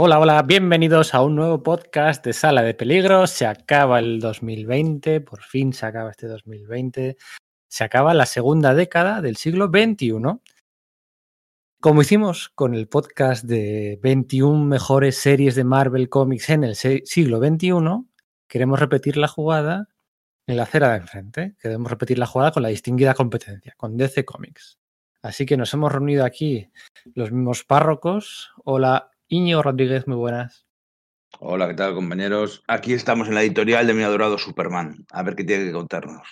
Hola, hola, bienvenidos a un nuevo podcast de Sala de Peligro. Se acaba el 2020, por fin se acaba este 2020. Se acaba la segunda década del siglo XXI. Como hicimos con el podcast de 21 mejores series de Marvel Comics en el siglo XXI, queremos repetir la jugada en la acera de enfrente. Queremos repetir la jugada con la distinguida competencia, con DC Comics. Así que nos hemos reunido aquí los mismos párrocos. Hola, Iñigo Rodríguez, muy buenas. Hola, ¿qué tal, compañeros? Aquí estamos en la editorial de mi adorado Superman. A ver qué tiene que contarnos.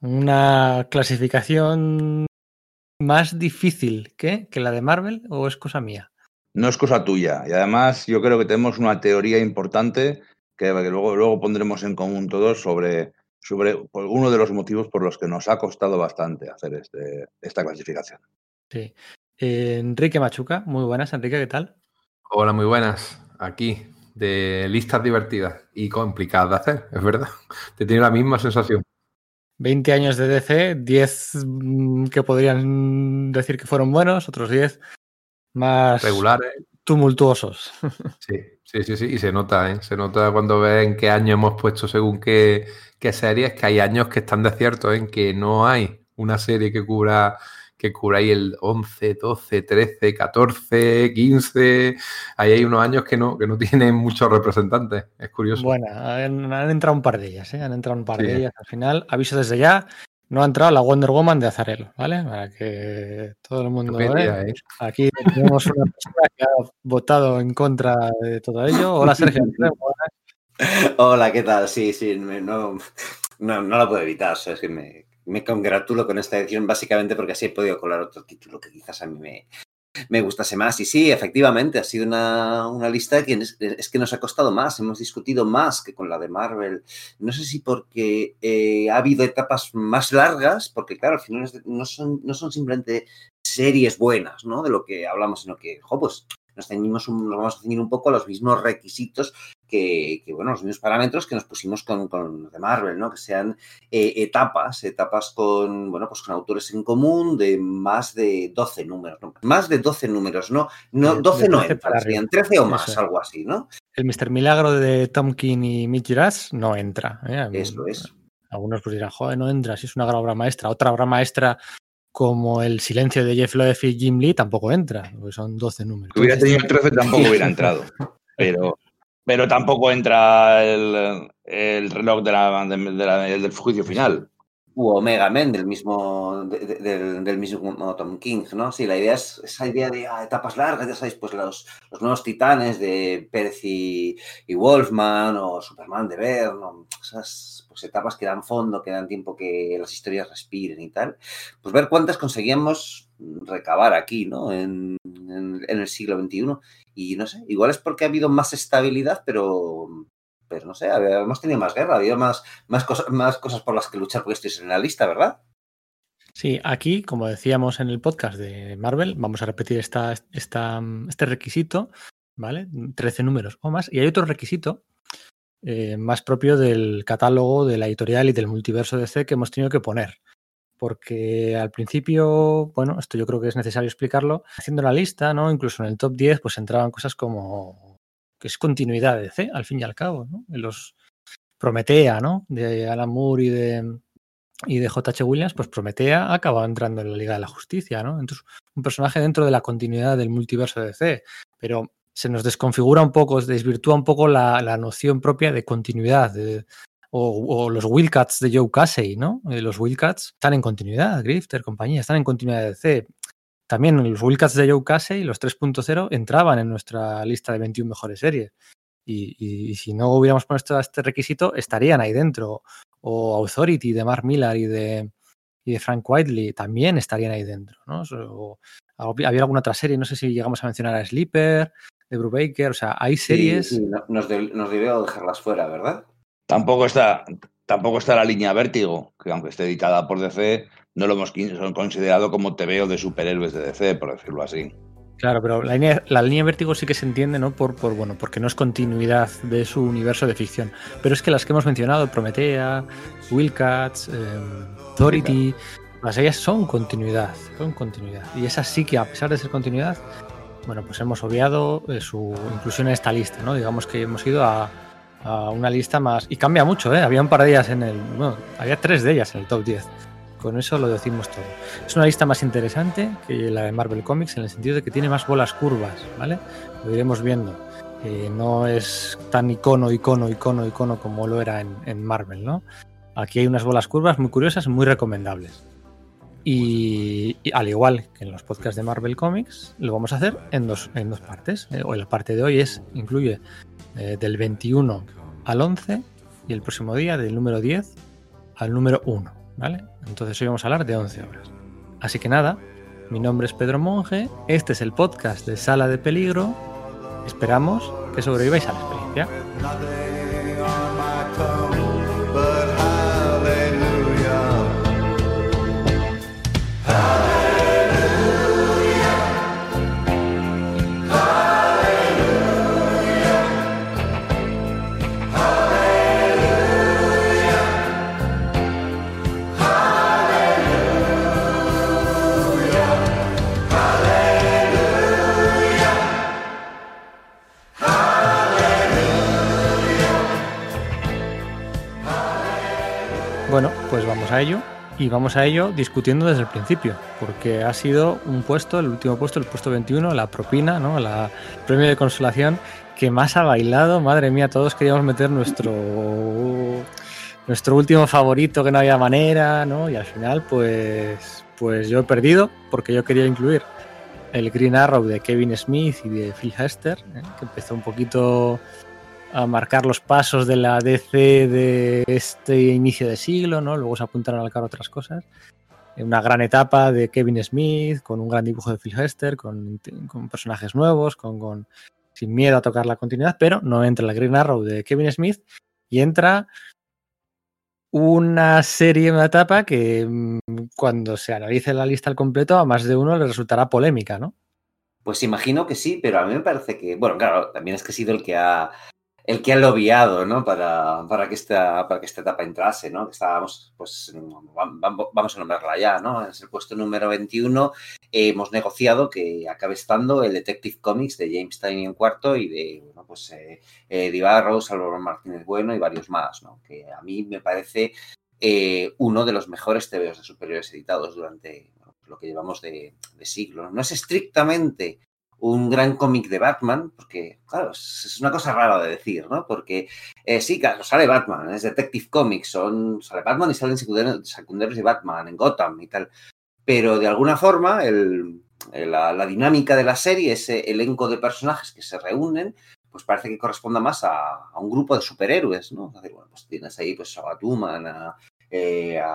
¿Una clasificación más difícil que, que la de Marvel o es cosa mía? No es cosa tuya. Y además yo creo que tenemos una teoría importante que, luego, luego pondremos en común todos sobre, sobre uno de los motivos por los que nos ha costado bastante hacer este, esta clasificación. Sí. Eh, Enrique Machuca, muy buenas. Enrique, ¿qué tal? Hola, muy buenas. Aquí, de listas divertidas y complicadas de hacer, es verdad. Te tiene la misma sensación. 20 años de DC, 10 mm, que podrían decir que fueron buenos, otros 10 más regulares, tumultuosos. Sí, sí, sí, sí, y se nota, ¿eh? se nota cuando ven qué año hemos puesto según qué, qué series, que hay años que están de cierto, en que no hay una serie que cubra que curáis el 11, 12, 13, 14, 15. Ahí hay unos años que no, que no tienen muchos representantes. Es curioso. Bueno, han, entrado un par de ellas, ¿eh? Han entrado un par de ellas al final. Aviso desde ya. No ha entrado la Wonder Woman de Azarelo, ¿vale? Para que todo el mundo vea. ¿eh? Aquí tenemos una persona que ha votado en contra de todo ello. Hola, Sergio. Hola, ¿qué tal? Sí, sí, no, no, no lo puedo evitar. es que me, me congratulo con esta edición básicamente porque así he podido colar otro título que quizás a mí me, me gustase más. Y sí, efectivamente, ha sido una, una lista que es, es, que nos ha costado más, hemos discutido más que con la de Marvel. No sé si porque eh, ha habido etapas más largas, porque claro, al final no son, no son simplemente series buenas, ¿no? De lo que hablamos, sino que, jo, pues nos, un, nos vamos a ceñir un poco a los mismos requisitos que, bueno, los mismos parámetros que nos pusimos con, con de Marvel, ¿no? Que sean eh, etapas, etapas con, bueno, pues con autores en común de más de 12 números, ¿no? Más de 12 números, ¿no? no 12 no entran, serían 13 o más, algo así, ¿no? El Mr. Milagro de Tom King y Mitch Gerads no entra. ¿eh? Eso es. Algunos pues dirán, joder, no entra, si es una gran obra maestra. Otra obra maestra como El silencio de Jeff Loeb y Jim Lee tampoco entra, porque son 12 números. Si hubiera tenido el 13 tampoco hubiera entrado. Pero, pero tampoco entra el, el reloj de la, de, la, del juicio final. U Omega Men del mismo, de, del, del, mismo Tom King, ¿no? Sí, la idea es esa idea de ah, etapas largas, ya sabéis, pues los, los nuevos titanes de Pérez y, Wolfman o Superman de Bern, esas pues, etapas que dan fondo, que dan tiempo que las historias respiren y tal. Pues ver cuántas conseguíamos recabar aquí, ¿no? En, en, el siglo XXI. Y no sé, igual es porque ha habido más estabilidad, pero pero no sé, hemos tenido más guerra, ha habido más, más, cosas, más cosas por las que luchar porque estéis en la lista, ¿verdad? Sí, aquí, como decíamos en el podcast de Marvel, vamos a repetir esta, esta, este requisito, ¿vale? 13 números o más. Y hay otro requisito eh, más propio del catálogo de la editorial y del multiverso DC que hemos tenido que poner. Porque al principio, bueno, esto yo creo que es necesario explicarlo. Haciendo la lista, ¿no? Incluso en el top 10, pues entraban cosas como que es continuidad de DC, al fin y al cabo, ¿no? Los Prometea, ¿no? De Alan Moore y de, y de J.H. Williams, pues Prometea acaba entrando en la Liga de la Justicia, ¿no? Entonces, un personaje dentro de la continuidad del multiverso de DC, pero se nos desconfigura un poco, se desvirtúa un poco la, la noción propia de continuidad, de, o, o, los Wildcats de Joe Casey, ¿no? Eh, los Wildcats están en continuidad, Grifter, compañía, están en continuidad de DC. También los Wildcats de Joe Casey, los 3.0, entraban en nuestra lista de 21 mejores series. Y, y, y, si no hubiéramos puesto este requisito, estarían ahí dentro. O Authority de Mark Millar y de, y de Frank Whiteley también estarían ahí dentro. ¿no? O, había alguna otra serie, no sé si llegamos a mencionar a Sleeper, de Brubaker, o sea, hay series. Sí, nos debió dejarlas fuera, ¿verdad? Tampoco está, tampoco está la línea Vértigo, que aunque esté editada por DC, no lo hemos considerado como TVO de superhéroes de DC, por decirlo así. Claro, pero la línea, la línea Vértigo sí que se entiende, ¿no? Por, por, bueno, porque no es continuidad de su universo de ficción. Pero es que las que hemos mencionado, Prometea, Wildcats, eh, Authority, las ellas son continuidad, son continuidad. Y esas sí que, a pesar de ser continuidad, bueno, pues hemos obviado eh, su inclusión en esta lista, ¿no? Digamos que hemos ido a, a una lista más. Y cambia mucho, ¿eh? Había un par de ellas en el. Bueno, había tres de ellas en el top 10. Con eso lo decimos todo. Es una lista más interesante que la de Marvel Comics en el sentido de que tiene más bolas curvas, ¿vale? Lo iremos viendo. Eh, no es tan icono, icono, icono, icono como lo era en, en Marvel, ¿no? Aquí hay unas bolas curvas muy curiosas, muy recomendables. Y, y, al igual que en los podcasts de Marvel Comics, lo vamos a hacer en dos, en dos partes. Eh, o la parte de hoy es incluye eh, del 21 al 11 y el próximo día del número 10 al número 1. ¿vale? Entonces hoy vamos a hablar de 11 horas. Así que nada, mi nombre es Pedro Monge, este es el podcast de Sala de Peligro. Esperamos que sobreviváis a la experiencia. A ello. Y vamos a ello discutiendo desde el principio, porque ha sido un puesto, el último puesto, el puesto 21, la propina, ¿no? La premio de consolación que más ha bailado. Madre mía, todos queríamos meter nuestro nuestro último favorito que no había manera, ¿no? Y al final, pues, pues yo he perdido porque yo quería incluir el Green Arrow de Kevin Smith y de Phil Hester, ¿eh? que empezó un poquito a marcar los pasos de la DC de este inicio de siglo, ¿no? Luego se apuntaron al carro otras cosas. Una gran etapa de Kevin Smith, con un gran dibujo de Phil Hester, con, personajes nuevos, con, con, sin miedo a tocar la continuidad, pero no entra la Green Arrow de Kevin Smith y entra una serie, una etapa que mm, cuando se analice la lista al completo a más de uno le resultará polémica, ¿no? Pues imagino que sí, pero a mí me parece que, bueno, claro, también es que ha sido el que ha el que ha lobiado, ¿no? Para, para, que esta, para que esta etapa entrase, ¿no? Estábamos, pues, vamos a nombrarla ya, ¿no? Es el puesto número 21. Eh, hemos negociado que acabe estando el Detective Comics de James Tynion en cuarto y de, bueno, pues, eh, eh, Salvador Martínez Bueno y varios más, ¿no? Que a mí me parece eh, uno de los mejores TVOs de superiores editados durante bueno, lo que llevamos de, de siglo. No es estrictamente un gran cómic de Batman, porque, claro, es una cosa rara de decir, ¿no? Porque eh, sí, claro, sale Batman, es Detective Comics, son, sale Batman y salen secundarios, de Batman en Gotham y tal. Pero de alguna forma, el, la, dinámica de la serie, ese elenco de personajes que se reúnen, pues parece que corresponda más a, a un grupo de superhéroes, ¿no? Bueno, pues tienes ahí pues, a Batman, eh, a,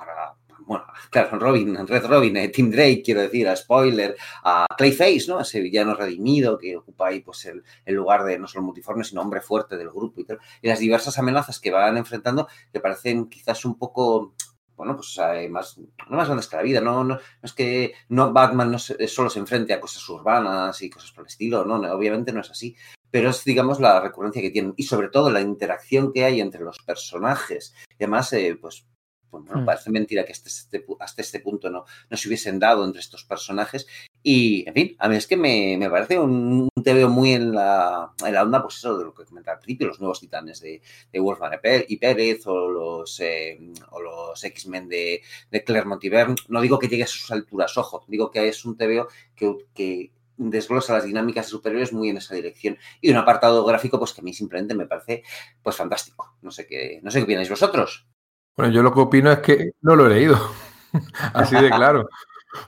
a bueno, claro, Robin, Red Robin, eh, Tim Drake, quiero decir, a Spoiler, a Clayface, ¿no? Ese villano redimido que ocupa ahí pues el, el, lugar de no solo multiforme, sino hombre fuerte del grupo y tal. Y las diversas amenazas que van enfrentando que parecen quizás un poco bueno, pues eh, más, no más grandes que la vida, no, no, es que no, Batman no se, solo se enfrente a cosas urbanas y cosas por el estilo, no, obviamente no es así, pero es, digamos, la recurrencia que tienen y sobre todo la interacción que hay entre los personajes. Y además, eh, pues bueno, Mm. parece mentira que hasta este, hasta este punto no, no se hubiesen dado entre estos personajes. Y, en fin, a mí es que me, me parece un, un muy en la, en la onda, pues eso de lo que comentaba al principio, los nuevos titanes de, de Wolfman y Pé- y Pérez o los, eh, o los X-Men de, de Claremont y Byrne. No digo que llegue a sus alturas, ojo, digo que es un TVO que, que desglosa las dinámicas superiores muy en esa dirección. Y un apartado gráfico, pues que a mí simplemente me parece pues fantástico. No sé qué, no sé qué opináis vosotros. Bueno, yo lo que opino es que no lo he leído. Así de claro.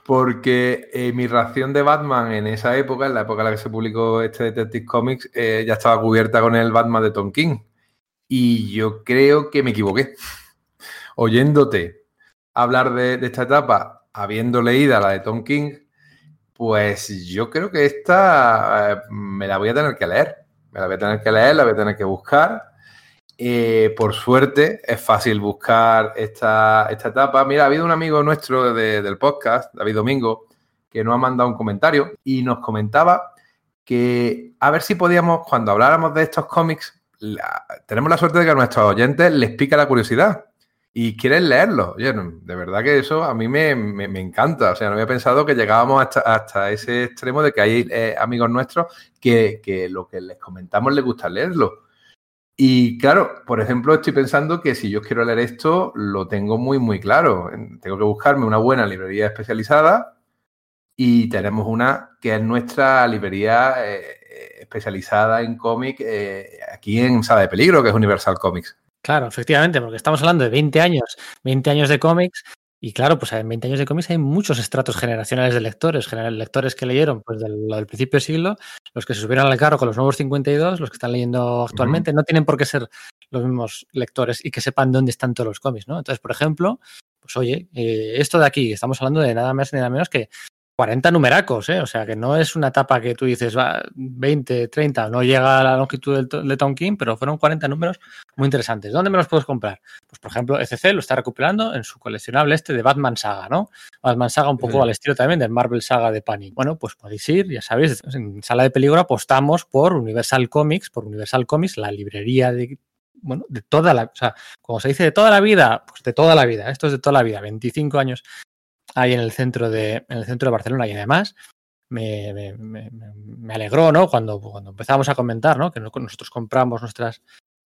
Porque eh, mi ración de Batman en esa época, en la época en la que se publicó este Detective Comics, eh, ya estaba cubierta con el Batman de Tom King. Y yo creo que me equivoqué. Oyéndote hablar de, esta etapa, habiendo leído la de Tom King, pues yo creo que esta eh, me la voy a tener que leer. Me la voy a tener que leer, la voy a tener que buscar. Eh, por suerte es fácil buscar esta, esta, etapa. Mira, ha habido un amigo nuestro de, del podcast, David Domingo, que nos ha mandado un comentario y nos comentaba que a ver si podíamos, cuando habláramos de estos cómics, tenemos la suerte de que a nuestros oyentes les pica la curiosidad. y quieres leerlo. Oye, de verdad que eso a mí me, encanta. O sea, no había pensado que llegábamos hasta, ese extremo de que hay eh, amigos nuestros que, que, lo que les comentamos les gusta leerlo. Y claro, por ejemplo, estoy pensando que si yo quiero leer esto, lo tengo muy, muy claro. Tengo que buscarme una buena librería especializada y tenemos una que es nuestra librería eh, especializada en cómic eh, aquí en Sala de Peligro, que es Universal Comics. Claro, efectivamente, porque estamos hablando de 20 años, 20 años de cómics, y claro, pues en 20 años de cómics hay muchos estratos generacionales de lectores, lectores que leyeron pues del, del, principio del siglo, los que se subieron al carro con los nuevos 52, los que están leyendo actualmente, no tienen por qué ser los mismos lectores y que sepan dónde están todos los cómics, ¿no? Entonces, por ejemplo, pues oye, eh, esto de aquí, estamos hablando de nada más ni nada menos que 40 numeracos, ¿eh? o sea que no es una etapa que tú dices va 20, 30, no llega a la longitud del, de Tom King, pero fueron 40 números muy interesantes. ¿Dónde me los puedes comprar? Pues por ejemplo, ECC lo está recuperando en su coleccionable este de Batman Saga, ¿no? Batman Saga un poco al estilo también del Marvel Saga de Panic. Bueno, pues podéis ir, ya sabéis, en Sala de Peligro apostamos por Universal Comics, por Universal Comics, la librería de bueno, de toda la, o sea, como se dice de toda la vida, pues de toda la vida, esto es de toda la vida, 25 años ahí en el centro de, en el centro de Barcelona y además me, me, alegró, ¿no? Cuando, cuando empezamos a comentar, ¿no? Que nosotros compramos nuestras,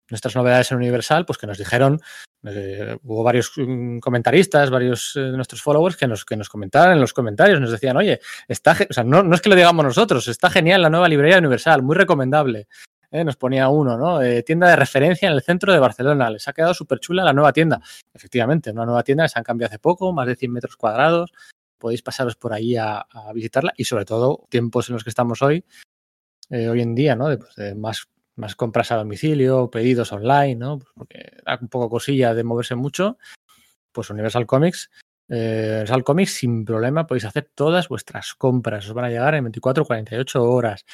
nuestras novedades en Universal, pues que nos dijeron, eh, hubo varios mm, comentaristas, varios de eh, nuestros followers que nos, que nos comentaron en los comentarios, nos decían, oye, está, o sea, no, no, es que lo digamos nosotros, está genial la nueva librería Universal, muy recomendable. ¿Eh? nos ponía uno, ¿no? Eh, tienda de referencia en el centro de Barcelona. Les ha quedado súper chula la nueva tienda. Efectivamente, una nueva tienda, les han cambiado hace poco, más de 100 metros cuadrados. Podéis pasaros por ahí a, visitarla y sobre todo tiempos en los que estamos hoy, eh, hoy en día, ¿no? De, pues, de más, compras a domicilio, pedidos online, ¿no? Pues porque da un poco cosilla de moverse mucho. Pues Universal Comics eh, Universal Comics sin problema podéis hacer todas vuestras compras. Os van a llegar en 24 48 horas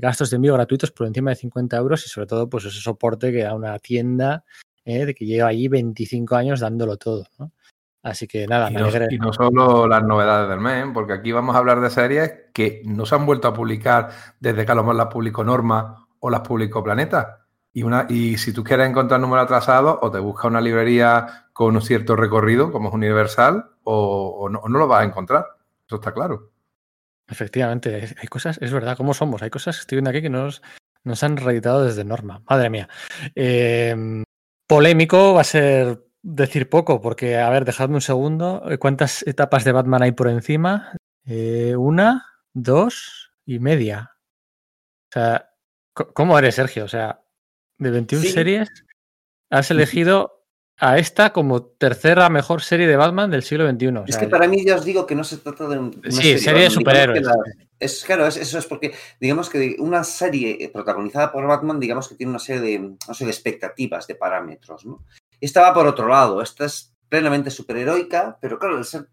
gastos de envío gratuitos por encima de 50 euros y sobre todo pues ese soporte que da una tienda eh, de que lleva allí 25 años dándolo todo. ¿no? Así que nada, y no, y no, solo las novedades del mes, porque aquí vamos a hablar de series que no se han vuelto a publicar desde que a lo mejor las publicó Norma o las publicó Planeta. Y, una, y si tú quieres encontrar número atrasado, o te busca una librería con un cierto recorrido, como es Universal, o, o, no, o no lo vas a encontrar. Eso está claro. Efectivamente, hay cosas, es verdad, ¿cómo somos? Hay cosas que estoy viendo aquí que nos, nos han reeditado desde Norma. Madre mía. Eh, polémico va a ser decir poco, porque, a ver, dejadme un segundo. ¿Cuántas etapas de Batman hay por encima? Eh, una, dos y media. O sea, ¿cómo eres, Sergio? O sea, de 21 sí. series, has elegido a esta como tercera mejor serie de Batman del siglo XXI. O sea, es que para mí ya os digo que no se trata de una sí, serie, serie de superhéroes. La, es claro, es, eso es porque digamos que una serie protagonizada por Batman, digamos que tiene una serie de, no sé, de expectativas, de parámetros, ¿no? Esta va por otro lado, esta es plenamente superheroica, pero claro, al, ser,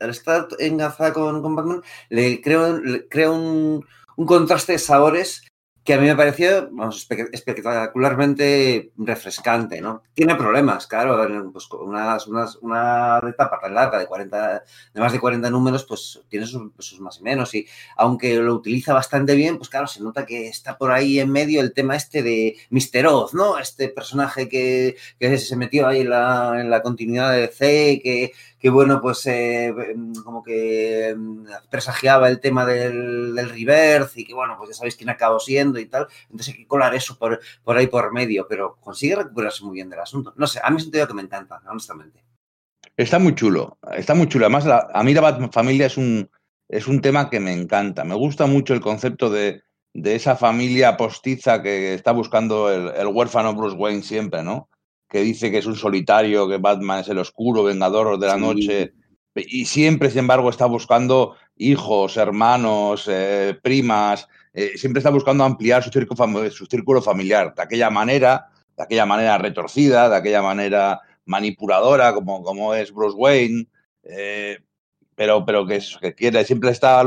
al estar enlazada con, con, Batman, le creo, le creo un, un contraste de sabores que a mí me pareció vamos, espectacularmente refrescante, ¿no? Tiene problemas, claro, pues unas, una etapa tan larga de 40, de más de 40 números, pues tiene sus, más y menos, y aunque lo utiliza bastante bien, pues claro, se nota que está por ahí en medio el tema este de Mr. Oz, ¿no? Este personaje que, que se metió ahí en la, en la continuidad de C, que que bueno, pues eh, como que mm, presagiaba el tema del, del, reverse y que bueno, pues ya sabéis quién acabó siendo y tal. Entonces hay que colar eso por, por ahí por medio, pero consigue recuperarse muy bien del asunto. No sé, a mí es un tema que me encanta, honestamente. Está muy chulo, está muy chulo. Además, la, a mí la familia es un, es un tema que me encanta. Me gusta mucho el concepto de, de esa familia postiza que está buscando el, el huérfano Bruce Wayne siempre, ¿no? Que dice que es un solitario, que Batman es el oscuro, vengador de la sí. noche, y siempre, sin embargo, está buscando hijos, hermanos, eh, primas, eh, siempre está buscando ampliar su círculo, su círculo, familiar, de aquella manera, de aquella manera retorcida, de aquella manera manipuladora, como, como es Bruce Wayne, eh, pero, pero que, es, que quiere, siempre está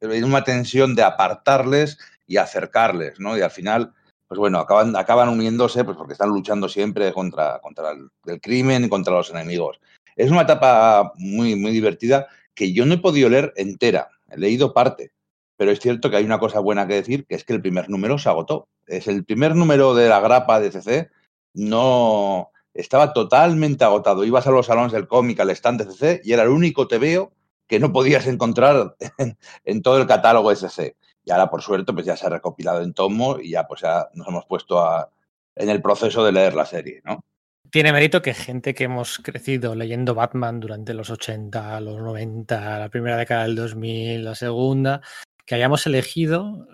en una tensión de apartarles y acercarles, ¿no? Y al final pues bueno, acaban, acaban uniéndose pues porque están luchando siempre contra, contra el, crimen y contra los enemigos. Es una etapa muy, muy divertida que yo no he podido leer entera, he leído parte, pero es cierto que hay una cosa buena que decir, que es que el primer número se agotó. Es el primer número de la grapa de CC, no, estaba totalmente agotado. Ibas a los salones del cómic, al stand de CC, y era el único TVO que no podías encontrar en, todo el catálogo SC. Y ahora, por suerte, pues ya se ha recopilado en tomo y ya pues ya nos hemos puesto a, en el proceso de leer la serie, ¿no? Tiene mérito que gente que hemos crecido leyendo Batman durante los 80, los 90, la primera década del 2000, la segunda, que hayamos elegido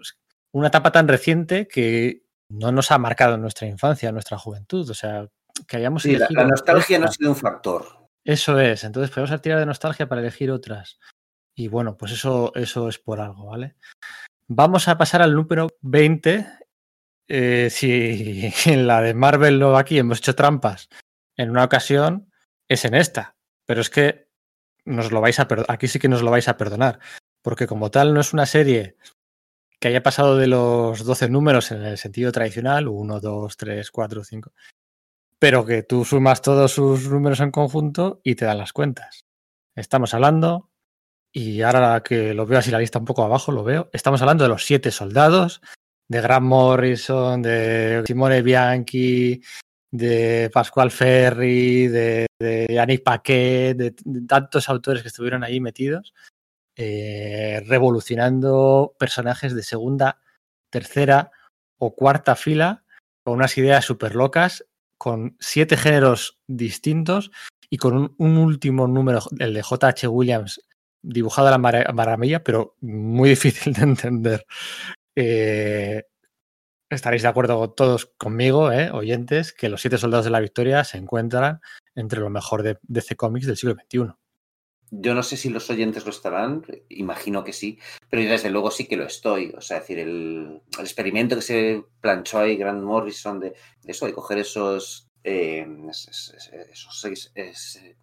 una etapa tan reciente que no nos ha marcado en nuestra infancia, en nuestra juventud. O sea, que hayamos Sí, la, elegido. la nostalgia no ha sido un factor. Eso es. Entonces podemos tirar de nostalgia para elegir otras. Y bueno, pues eso, eso es por algo, ¿vale? Vamos a pasar al número 20. Eh, si en la de Marvel o aquí hemos hecho trampas en una ocasión, es en esta. Pero es que nos lo vais a aquí sí que nos lo vais a perdonar. Porque como tal no es una serie que haya pasado de los 12 números en el sentido tradicional, 1, 2, 3, 4, 5, pero que tú sumas todos sus números en conjunto y te dan las cuentas. Estamos hablando, y ahora que lo veo así la lista un poco abajo, lo veo, estamos hablando de los siete soldados, de Grant Morrison, de Simone Bianchi, de Pascual Ferri, de, de Yannick Paquet, de, de tantos autores que estuvieron ahí metidos, eh, revolucionando personajes de segunda, tercera o cuarta fila con unas ideas súper locas, con siete géneros distintos y con un, un último número, el de J.H. Williams, dibujado a la mara- maravilla, pero muy difícil de entender. Eh, estaréis de acuerdo todos conmigo, eh, oyentes, que los siete soldados de la victoria se encuentran entre lo mejor de DC Comics del siglo XXI. Yo no sé si los oyentes lo estarán, imagino que sí, pero desde luego sí que lo estoy. O sea, decir, el, experimento que se planchó ahí Grant Morrison de, eso, de coger esos, eh, es- es- es- esos seis, es, eh,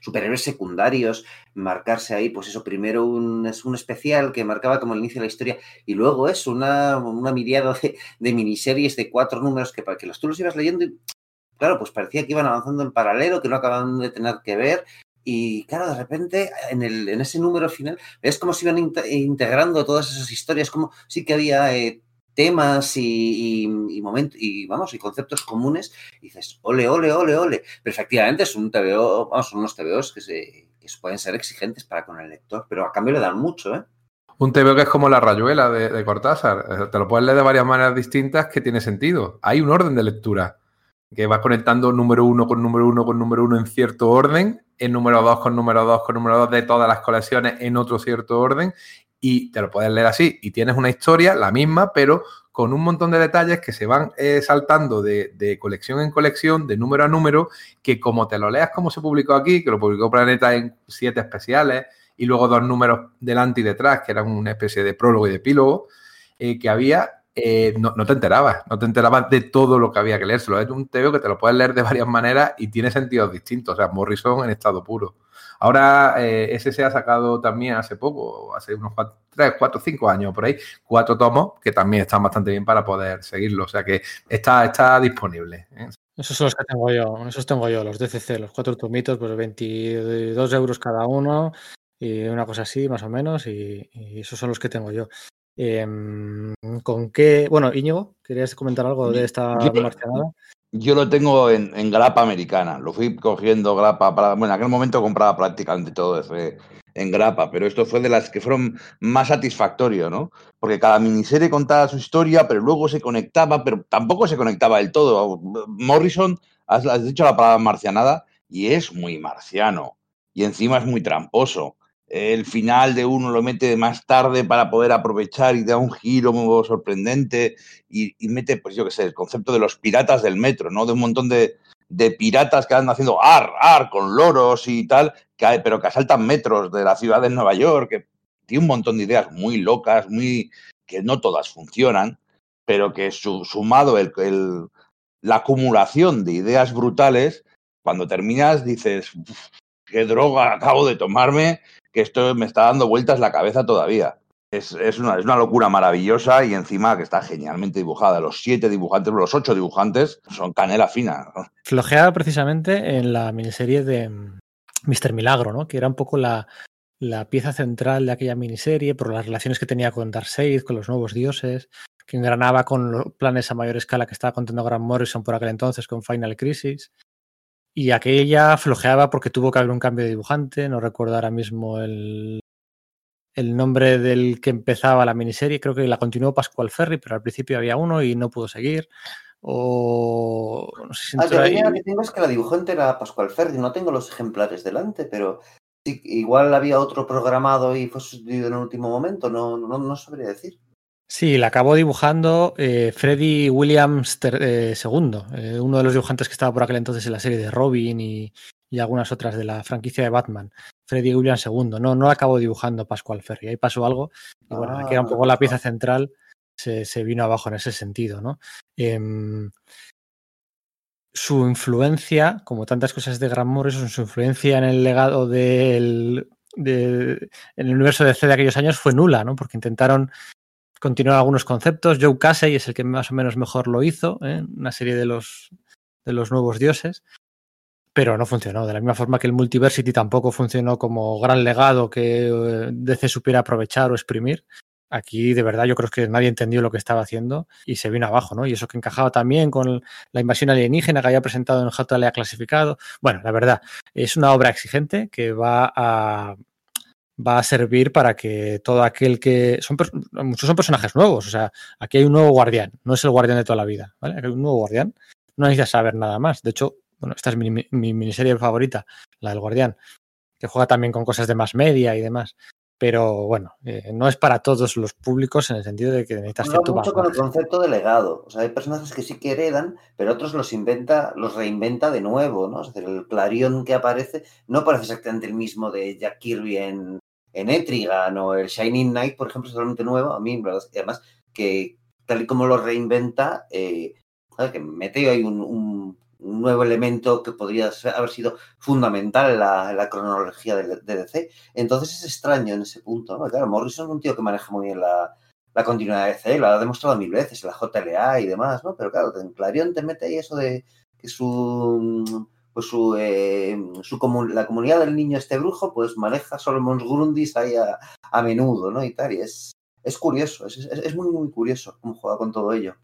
superhéroes secundarios, marcarse ahí, pues eso, primero un, es un especial que marcaba como el inicio de la historia y luego es una, una miriada de, de miniseries de cuatro números que para que los tú los ibas leyendo y claro, pues parecía que iban avanzando en paralelo, que no acababan de tener que ver y claro, de repente en, el, en ese número final es como si iban inte- integrando todas esas historias, como sí que había eh, temas y, momentos y vamos, y conceptos comunes. Y dices, ole, ole, ole, ole. Pero efectivamente es un TVO, vamos, son unos TVOs que, se, que pueden ser exigentes para con el lector, pero a cambio le dan mucho, ¿eh? Un TVO que es como la rayuela de, Cortázar. Eh, Te lo puedes leer de varias maneras distintas que tiene sentido. Hay un orden de lectura que vas conectando número uno con número uno con número uno en cierto orden, el número dos con número dos con número dos de todas las colecciones en otro cierto orden y te lo puedes leer así y tienes una historia, la misma, pero con un montón de detalles que se van eh, saltando de, colección en colección, de número a número, que como te lo leas como se publicó aquí, que lo publicó Planeta en siete especiales y luego dos números delante y detrás, que eran una especie de prólogo y de epílogo, eh, que había eh, no, no, te enterabas, no te enterabas de todo lo que había que leer. Se lo es un TVO que te lo puedes leer de varias maneras y tiene sentidos distintos. O sea, Morrison en estado puro. Ahora, eh, ese se ha sacado también hace poco, hace unos 3, 4, 5 años por ahí, cuatro tomos que también están bastante bien para poder seguirlo. O sea que está, está disponible. ¿eh? Esos son los que tengo yo, esos tengo yo, los DCC, los cuatro tomitos, pues 22 euros cada uno y una cosa así, más o menos, y, y esos son los que tengo yo. Eh, ¿Con qué? Bueno, Íñigo, ¿querías comentar algo de esta yo, marcianada? Yo lo tengo en, grapa americana. Lo fui cogiendo grapa para. Bueno, en aquel momento compraba prácticamente todo ese en grapa, pero esto fue de las que fueron más satisfactorio, ¿no? Porque cada miniserie contaba su historia, pero luego se conectaba, pero tampoco se conectaba del todo. Morrison, has dicho la palabra marcianada, y es muy marciano. Y encima es muy tramposo el final de uno lo mete más tarde para poder aprovechar y da un giro muy sorprendente y, mete, pues yo qué sé, el concepto de los piratas del metro, ¿no? De un montón de, de piratas que andan haciendo ar, ar, con loros y tal, que pero que asaltan metros de la ciudad de Nueva York, que tiene un montón de ideas muy locas, muy que no todas funcionan, pero que su, sumado el, el, la acumulación de ideas brutales, cuando terminas dices, qué droga acabo de tomarme, que esto me está dando vueltas la cabeza todavía. Es, es, una, es, una, locura maravillosa y encima que está genialmente dibujada. Los siete dibujantes, los ocho dibujantes son canela fina. ¿no? Precisamente en la miniserie de Mr. Milagro, ¿no? que era un poco la, la, pieza central de aquella miniserie por las relaciones que tenía con Darkseid, con los nuevos dioses, que engranaba con los planes a mayor escala que estaba contando Grant Morrison por aquel entonces con Final Crisis. Y aquella flojeaba porque tuvo que haber un cambio de dibujante, no recuerdo ahora mismo el, el nombre del que empezaba la miniserie, creo que la continuó Pascual Ferry, pero al principio había uno y no pudo seguir. O no sé si Ah, yo ahí- que tengo es que la dibujante era Pascual Ferri, no tengo los ejemplares delante, pero igual había otro programado y fue sustituido en el último momento, no, no, no sabría decir. Sí, la acabó dibujando eh, Freddy Williams ter- eh, II, eh, uno de los dibujantes que estaba por aquel entonces en la serie de Robin y, y algunas otras de la franquicia de Batman. Freddy Williams II. No, no la acabó dibujando Pascual Ferry. Ahí pasó algo. Y bueno, Ah, que era un poco la pieza central, se, se vino abajo en ese sentido, ¿no? Em, su influencia, como tantas cosas de Grant Morrison, su influencia en el legado del, de- en el universo de C de aquellos años fue nula, ¿no? Porque intentaron continuar algunos conceptos. Joe Casey es el que más o menos mejor lo hizo, ¿eh? una serie de los, de los nuevos dioses, pero no funcionó. De la misma forma que el Multiversity tampoco funcionó como gran legado que eh, DC supiera aprovechar o exprimir. Aquí, de verdad, yo creo que nadie entendió lo que estaba haciendo y se vino abajo, ¿no? Y eso que encajaba también con la invasión alienígena que había presentado en JLA clasificado. Bueno, la verdad, es una obra exigente que va a, va a servir para que todo aquel que. Son, muchos son personajes nuevos. O sea, aquí hay un nuevo guardián. No es el guardián de toda la vida. ¿vale? Aquí hay un nuevo guardián. No necesitas saber nada más. De hecho, bueno, esta es mi, mi- mi miniserie favorita, la del guardián, que juega también con cosas de más media y demás. Pero bueno, eh, no es para todos los públicos en el sentido de que necesitas cierto mucho con el concepto de legado. O sea, hay personajes que sí que heredan, pero otros los inventa, los reinventa de nuevo, ¿no? Es decir, el Clarion que aparece no parece exactamente el mismo de Jack Kirby en, en Etrigan o el Shining Knight, por ejemplo, es totalmente nuevo. A mí, además, que tal y como lo reinventa, eh, que mete ahí un, nuevo elemento que podría haber sido fundamental en la, cronología de, DC. Entonces es extraño en ese punto, ¿no? Claro, Morrison es un tío que maneja muy bien la, la continuidad de DC, lo ha demostrado mil veces la JLA y demás, ¿no? Pero claro, en Clarion te mete ahí eso de que su pues su, eh, su la comunidad del niño este brujo, pues maneja Solomon Grundis ahí a, a menudo, ¿no? Y tal, y es, es curioso, es, es, muy, muy curioso cómo juega con todo ello.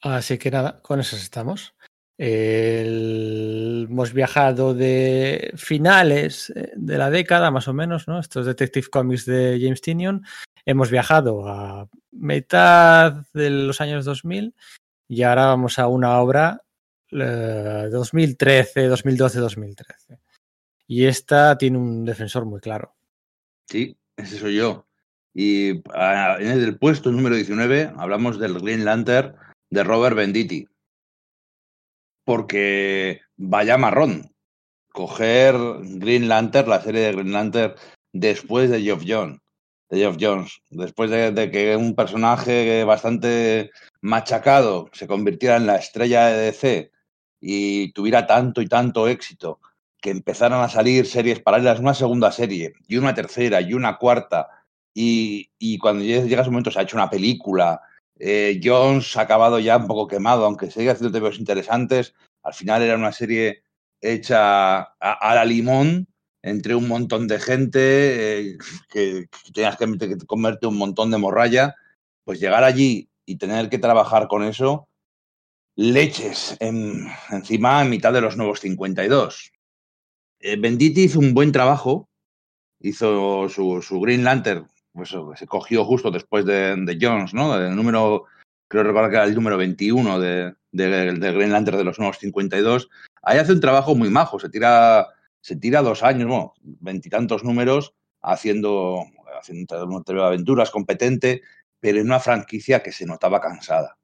Así que nada, con eso estamos. Hemos viajado de finales eh, de la década, más o menos, ¿no? Estos Detective Comics de James Tinion. Hemos viajado a mitad de los años 2000 y ahora vamos a una obra eh, 2013, 2012, 2013. Y esta tiene un defensor muy claro. Sí, ese soy yo. Y ah, en el puesto número 19 hablamos del Green Lantern de Robert Venditti. Porque vaya marrón. Coger Green Lantern, la serie de Green Lantern, después de Geoff Jones. De Geoff Jones. Después de, de que un personaje bastante machacado se convirtiera en la estrella de DC y tuviera tanto y tanto éxito que empezaron a salir series paralelas, una segunda serie y una tercera y una cuarta, y, y cuando llega ese momento se ha hecho una película, eh, Jones ha acabado ya un poco quemado, aunque sigue haciendo TVOs interesantes, al final era una serie hecha a, la limón entre un montón de gente, eh, que, que tenías que, que comerte un montón de morralla, pues llegar allí y tener que trabajar con eso, leches en- encima en mitad de los nuevos 52 eh, Venditti hizo un buen trabajo, hizo su, Green Lantern, pues se cogió justo después de, Jones, ¿no? El número, creo recordar que era el número 21 de, de, Green Lantern de los nuevos 52. Ahí hace un trabajo muy majo, se tira, se tira dos años, bueno, veintitantos números, haciendo, haciendo aventuras competente, pero en una franquicia que se notaba cansada.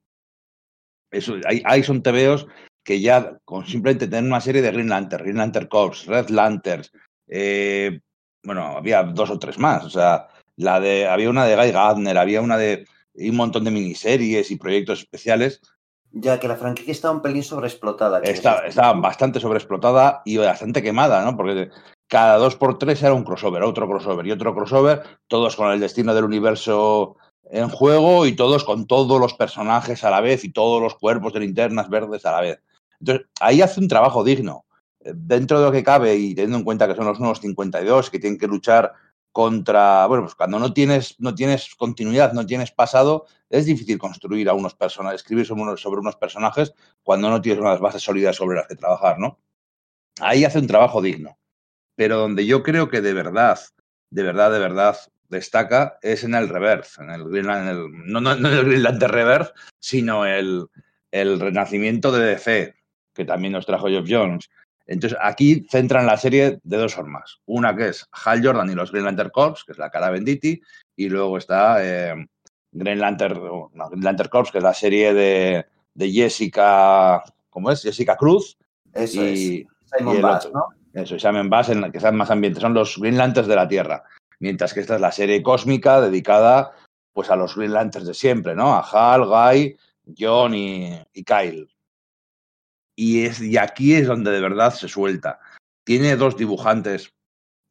Eso, ahí, ahí son TVOs que ya con simplemente tener una serie de Green Lantern, Green Lantern Corps, Red Lanterns, eh, bueno, había dos o tres más, o sea, la de, había una de Guy Gardner, había una de y un montón de miniseries y proyectos especiales, Ya que la franquicia está un pelín sobreexplotada. está, es- estaba bastante sobreexplotada y bastante quemada, ¿no? Porque cada dos por tres era un crossover, otro crossover y otro crossover, todos con el destino del universo en juego y todos con todos los personajes a la vez y todos los cuerpos de linternas verdes a la vez. Entonces, ahí hace un trabajo digno. Eh, Dentro de lo que cabe y teniendo en cuenta que son los nuevos 52 que tienen que luchar contra, bueno, pues cuando no tienes, no tienes continuidad, no tienes pasado, es difícil construir a unos personajes, escribir sobre unos, sobre unos personajes cuando no tienes unas bases sólidas sobre las que trabajar, ¿no? Ahí hace un trabajo digno. Pero donde yo creo que de verdad, de verdad, de verdad destaca es en el reverse, en el, en el no, no, no, el Green Lantern reverse, sino el, el renacimiento de DC, que también nos trajo Jeff Jones. Entonces, aquí centran la serie de dos formas. Una que es Hal Jordan y los Green Lantern Corps, que es la cara Benditi, y luego está eh, Green, Lantern, no, Green Lantern Corps, que es la serie de, de Jessica, ¿cómo es? Jessica Cruz. Eso y, es. Simon y Bass. ¿no? Eso, Simon Bass, en la que están más ambientes. Son los Green Lanterns de la Tierra. Mientras que esta es la serie cósmica dedicada pues a los Green Lanterns de siempre, ¿no? A Hal, Guy, John y, Kyle. Y, es, y aquí es donde de verdad se suelta. Tiene dos dibujantes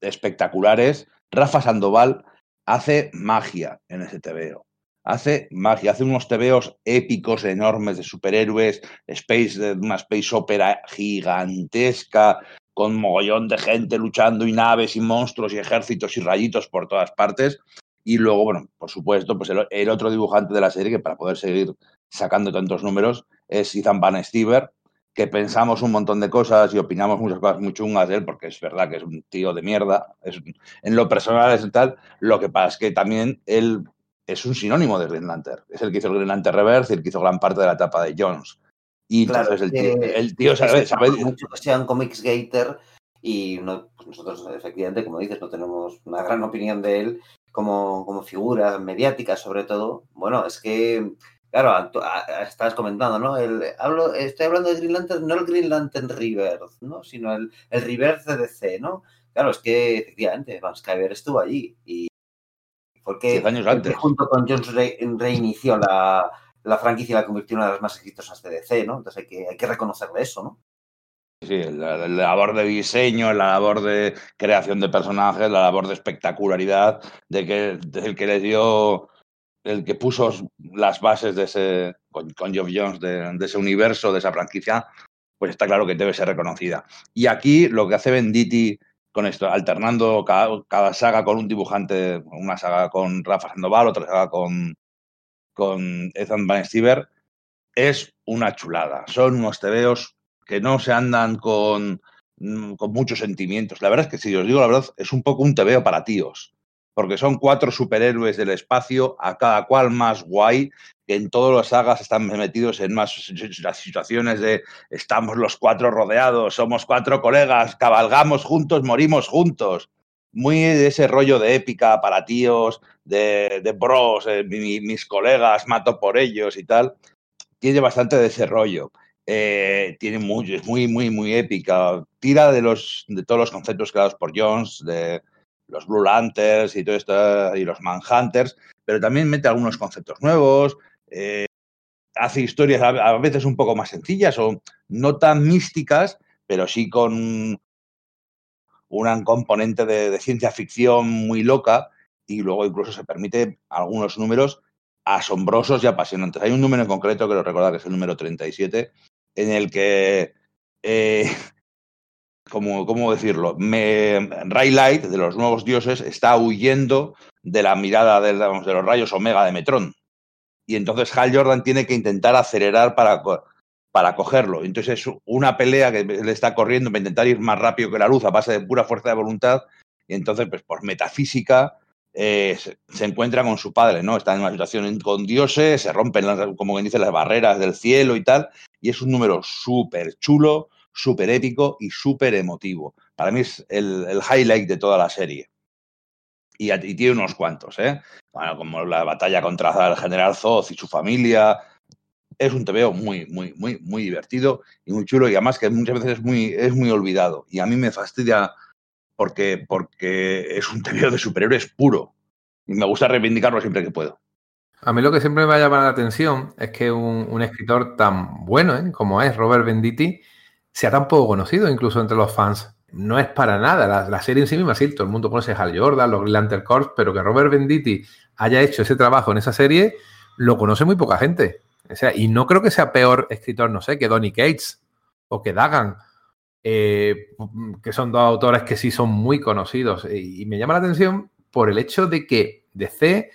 espectaculares. Rafa Sandoval hace magia en ese TVO. Hace magia, hace unos tebeos épicos, enormes de superhéroes, space, una space opera gigantesca, con mogollón de gente luchando y naves y monstruos y ejércitos y rayitos por todas partes. Y luego, bueno, por supuesto, pues el, otro dibujante de la serie, que para poder seguir sacando tantos números, es Ethan Van Stever, que pensamos un montón de cosas y opinamos muchas cosas muy chungas de él, porque es verdad que es un tío de mierda. Es, en lo personal es tal. Lo que pasa es que también él es un sinónimo de Green Lantern. Es el que hizo el Green Lantern Reverse y el que hizo gran parte de la etapa de Jones. Y Claro, entonces el es tío, el tío sabe, mucho que sea un comics gator y no, nosotros efectivamente, como dices, no tenemos una gran opinión de él como, como figura mediática sobre todo. Bueno, es que, claro, a- a- estabas comentando, ¿no? El, hablo, estoy hablando de Green Lantern, no el Green Lantern Rebirth, ¿no? Sino el, el Rebirth de DC, ¿no? Claro, es que efectivamente Van Skyver estuvo allí y porque años antes. junto con Jones re- reinició la, la franquicia la convirtió en una de las más exitosas de DC, ¿no? Entonces hay que, hay que reconocerle eso, ¿no? Sí, la, la labor de diseño, la labor de creación de personajes, la labor de espectacularidad, de que de el que le dio, el que puso las bases de ese, con, con Geoff Jones, de, ese universo, de esa franquicia, pues está claro que debe ser reconocida. Y aquí lo que hace Venditti con esto, alternando cada, cada saga con un dibujante, una saga con Rafa Sandoval, otra saga con, con Ethan Van Stever, es una chulada. Son unos tebeos que no se andan con, mm, con muchos sentimientos. La verdad es que, si os digo la verdad, es un poco un tebeo para tíos. Porque son cuatro superhéroes del espacio, a cada cual más guay, que en todas las sagas están metidos en más situaciones de estamos los cuatro rodeados, somos cuatro colegas, cabalgamos juntos, morimos juntos. Muy de ese rollo de épica para tíos, de, de bros, eh, mi- mis colegas, mato por ellos y tal. Tiene bastante de ese rollo. Eh, tiene muy, es muy, muy, muy épica. Tira de, los, de todos los conceptos creados por Jones, de los Blue Lanterns y todo esto, y los Manhunters, pero también mete algunos conceptos nuevos. eh, hace historias a, a veces un poco más sencillas o no tan místicas, pero sí con un, componente de, ciencia ficción muy loca y luego incluso se permite algunos números asombrosos y apasionantes. Hay un número en concreto que lo recordar que es el número 37, en el que, eh, ¿cómo, ¿cómo decirlo? Me, Ray Light, de los nuevos dioses, está huyendo de la mirada de, de los rayos omega de Metrón. Y entonces Hal Jordan tiene que intentar acelerar para, para cogerlo. Entonces es una pelea que él está corriendo para intentar ir más rápido que la luz a base de pura fuerza de voluntad. Y entonces, pues por metafísica, eh, se, encuentra con su padre, ¿no? Está en una situación con dioses, se rompen, las, como quien dice, las barreras del cielo y tal. Y es un número súper chulo, súper épico y súper emotivo. Para mí es el, el highlight de toda la serie. Y, y tiene unos cuantos, ¿eh? Como la batalla contra el general Zoz y su familia. Es un TVO muy, muy, muy, muy divertido y muy chulo y además que muchas veces es muy, es muy olvidado. Y a mí me fastidia porque, porque es un TVO de superhéroes puro. Y me gusta reivindicarlo siempre que puedo. A mí lo que siempre me va a llamar la atención es que un, un escritor tan bueno ¿eh? como es Robert Venditti sea tan poco conocido incluso entre los fans. No es para nada, la, la serie en sí misma, sí, todo el mundo conoce a Hal Jordan, los Green Lantern pero que Robert Venditti haya hecho ese trabajo en esa serie, lo conoce muy poca gente. Y no creo que sea peor escritor, no sé, que Donny Cates o que Dagan, eh, que son dos autores que sí son muy conocidos. Y, me llama la atención por el hecho de que DC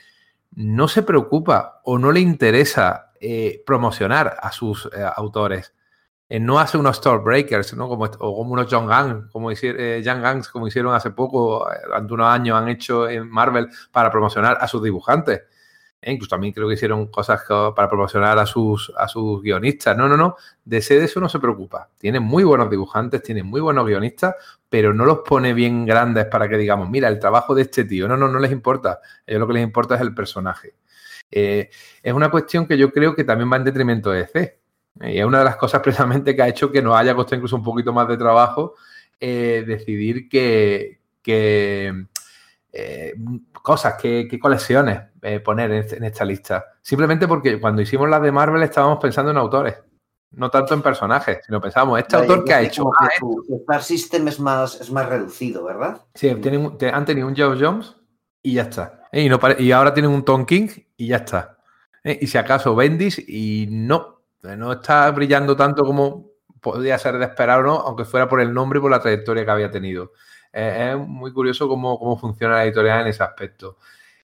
no se preocupa o no le interesa eh, promocionar a sus eh, autores. No hace unos Storebreakers, ¿no? Como, o como unos John Gang, como hicieron, como hicieron hace poco, durante unos años han hecho en Marvel para promocionar a sus dibujantes. Incluso también creo que hicieron cosas para promocionar a sus, a sus guionistas. No, no, no. DC de eso no se preocupa. Tiene muy buenos dibujantes, tiene muy buenos guionistas, pero no los pone bien grandes para que digamos, mira, el trabajo de este tío. No, no, no les importa. A ellos lo que les importa es el personaje. Eh, es una cuestión que yo creo que también va en detrimento de DC. Y es una de las cosas precisamente que ha hecho que nos haya costado incluso un poquito más de trabajo eh, decidir que, eh, cosas, qué, colecciones poner en, esta lista. Simplemente porque cuando hicimos las de Marvel estábamos pensando en autores, no tanto en personajes, sino pensábamos, este autor que ha hecho... Ah, el Star System es más, es más reducido, ¿verdad? Sí, han tenido un Joe Jones y ya está. Y, no, y ahora tienen un Tom King y ya está. ¿eh? Y si acaso Bendis y no, no está brillando tanto como podría ser de esperar o no, aunque fuera por el nombre y por la trayectoria que había tenido. Es muy curioso cómo, cómo, funciona la editorial en ese aspecto.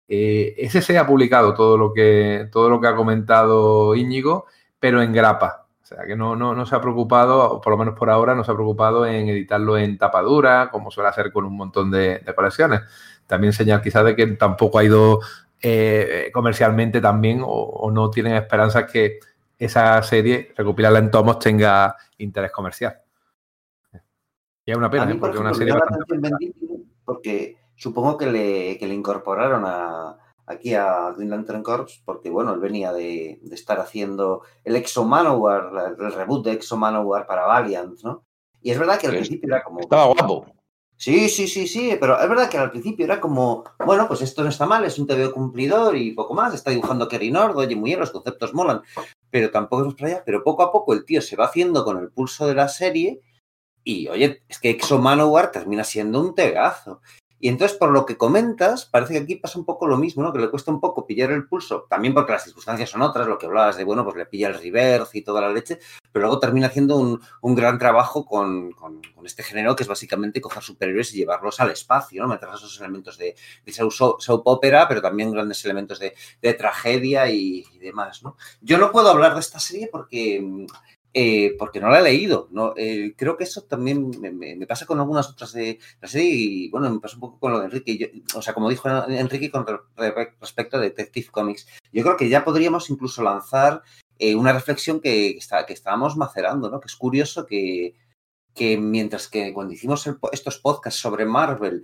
Eh, ese se ha publicado todo lo que todo lo que ha comentado Íñigo, pero en grapa. O sea que no, no, no se ha preocupado, por lo menos por ahora, no se ha preocupado en editarlo en tapadura, como suele hacer con un montón de, colecciones. También señal quizás de que tampoco ha ido eh, comercialmente también o, no tienen esperanzas que esa serie, recopilarla en tomos, tenga interés comercial. Y es una pena, ¿eh? porque es una serie Porque supongo que le, le incorporaron aquí a Green Lantern Corps, porque bueno, él venía de, estar haciendo el Exo Manowar, el reboot de Exo Manowar para Valiant, ¿no? Y es verdad que al principio era como... Estaba guapo. Sí, sí, sí, sí, pero es verdad que al principio era como, bueno, pues esto no está mal, es un TV cumplidor y poco más, está dibujando Kerry Nord, oye, muy bien, los conceptos molan, pero tampoco es para allá, pero poco a poco el tío se va haciendo con el pulso de la serie y, oye, es que Exo Manowar termina siendo un tegazo. Y entonces, por lo que comentas, parece que aquí pasa un poco lo mismo, ¿no? Que le cuesta un poco pillar el pulso, también porque las circunstancias son otras, lo que hablabas de, bueno, pues le pilla el reverse y toda la leche, pero luego termina haciendo un, gran trabajo con, este género que es básicamente coger superhéroes y llevarlos al espacio, ¿no? Meter esos elementos de, de soap, opera, pero también grandes elementos de, tragedia y, y, demás, ¿no? Yo no puedo hablar de esta serie porque eh, porque no la he leído. ¿no? Eh, creo que eso también me, pasa con algunas otras de la serie y bueno, me pasa un poco con lo de Enrique. o sea, como dijo Enrique con respecto a Detective Comics, yo creo que ya podríamos incluso lanzar eh, una reflexión que, está, que estábamos macerando, ¿no? que es curioso que, que mientras que cuando hicimos estos podcasts sobre Marvel,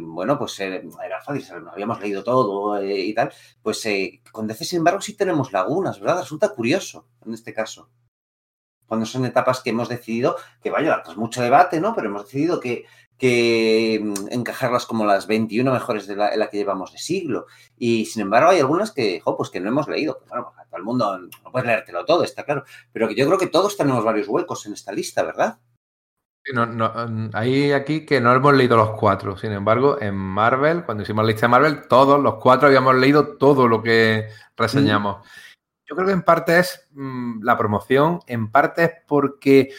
bueno, pues era fácil, habíamos leído todo y tal, pues con DC, sin embargo, sí tenemos lagunas, ¿verdad? Resulta curioso en este caso cuando son etapas que hemos decidido, que vaya, tras mucho debate, ¿no? Pero hemos decidido que, que mm, encajarlas como las 21 mejores de la, que llevamos de siglo. Y sin embargo, hay algunas que, pues que no hemos leído. bueno, todo el mundo no puedes leértelo todo, está claro. Pero que yo creo que todos tenemos varios huecos en esta lista, ¿verdad? No, no, mm, hay aquí que no hemos leído los cuatro. Sin embargo, en Marvel, cuando hicimos la lista de Marvel, todos los cuatro habíamos leído todo lo que reseñamos. Mm. Yo creo que en parte es mm, la promoción, en parte es porque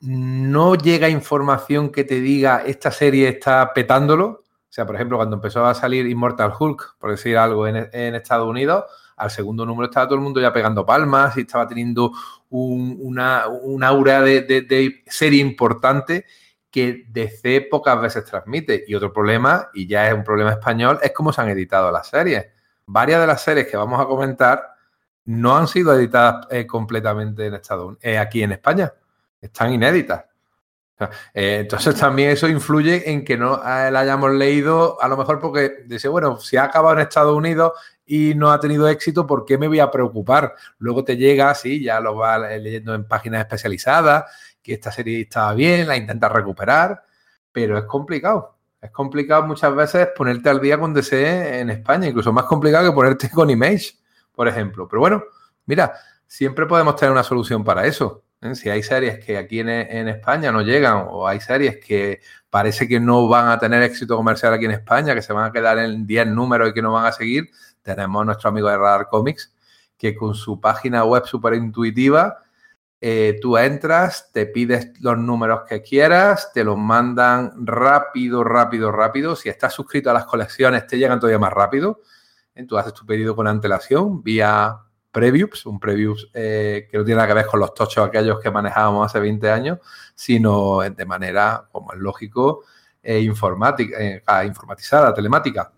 no llega información que te diga esta serie está petándolo. O sea, por ejemplo, cuando empezó a salir Immortal Hulk, por decir algo, en, Estados Unidos, al segundo número estaba todo el mundo ya pegando palmas y estaba teniendo un, una, aura de, de, serie importante que DC pocas veces transmite. Y otro problema, y ya es un problema español, es cómo se han editado las series. Varias de las series que vamos a comentar no han sido editadas eh, completamente en Estados eh, aquí en España. Están inéditas. Eh, entonces también eso influye en que no la hayamos leído, a lo mejor porque dice, bueno, si ha acabado en Estados Unidos y no ha tenido éxito, ¿por qué me voy a preocupar? Luego te llega, sí, ya lo vas leyendo en páginas especializadas, que esta serie estaba bien, la intentas recuperar, pero es complicado. Es complicado muchas veces ponerte al día con DC en España, incluso más complicado que ponerte con Image por ejemplo. Pero bueno, mira, siempre podemos tener una solución para eso. ¿eh? Si hay series que aquí en, España no llegan o hay series que parece que no van a tener éxito comercial aquí en España, que se van a quedar en 10 números y que no van a seguir, tenemos a nuestro amigo de Radar Comics, que con su página web súper intuitiva eh, tú entras, te pides los números que quieras, te los mandan rápido, rápido, rápido. Si estás suscrito a las colecciones, te llegan todavía más rápido. Tú haces tu pedido con antelación vía previews, un previews eh, que no tiene nada que ver con los tochos aquellos que manejábamos hace 20 años, sino de manera, como es lógico, eh, informática, eh, informatizada, telemática.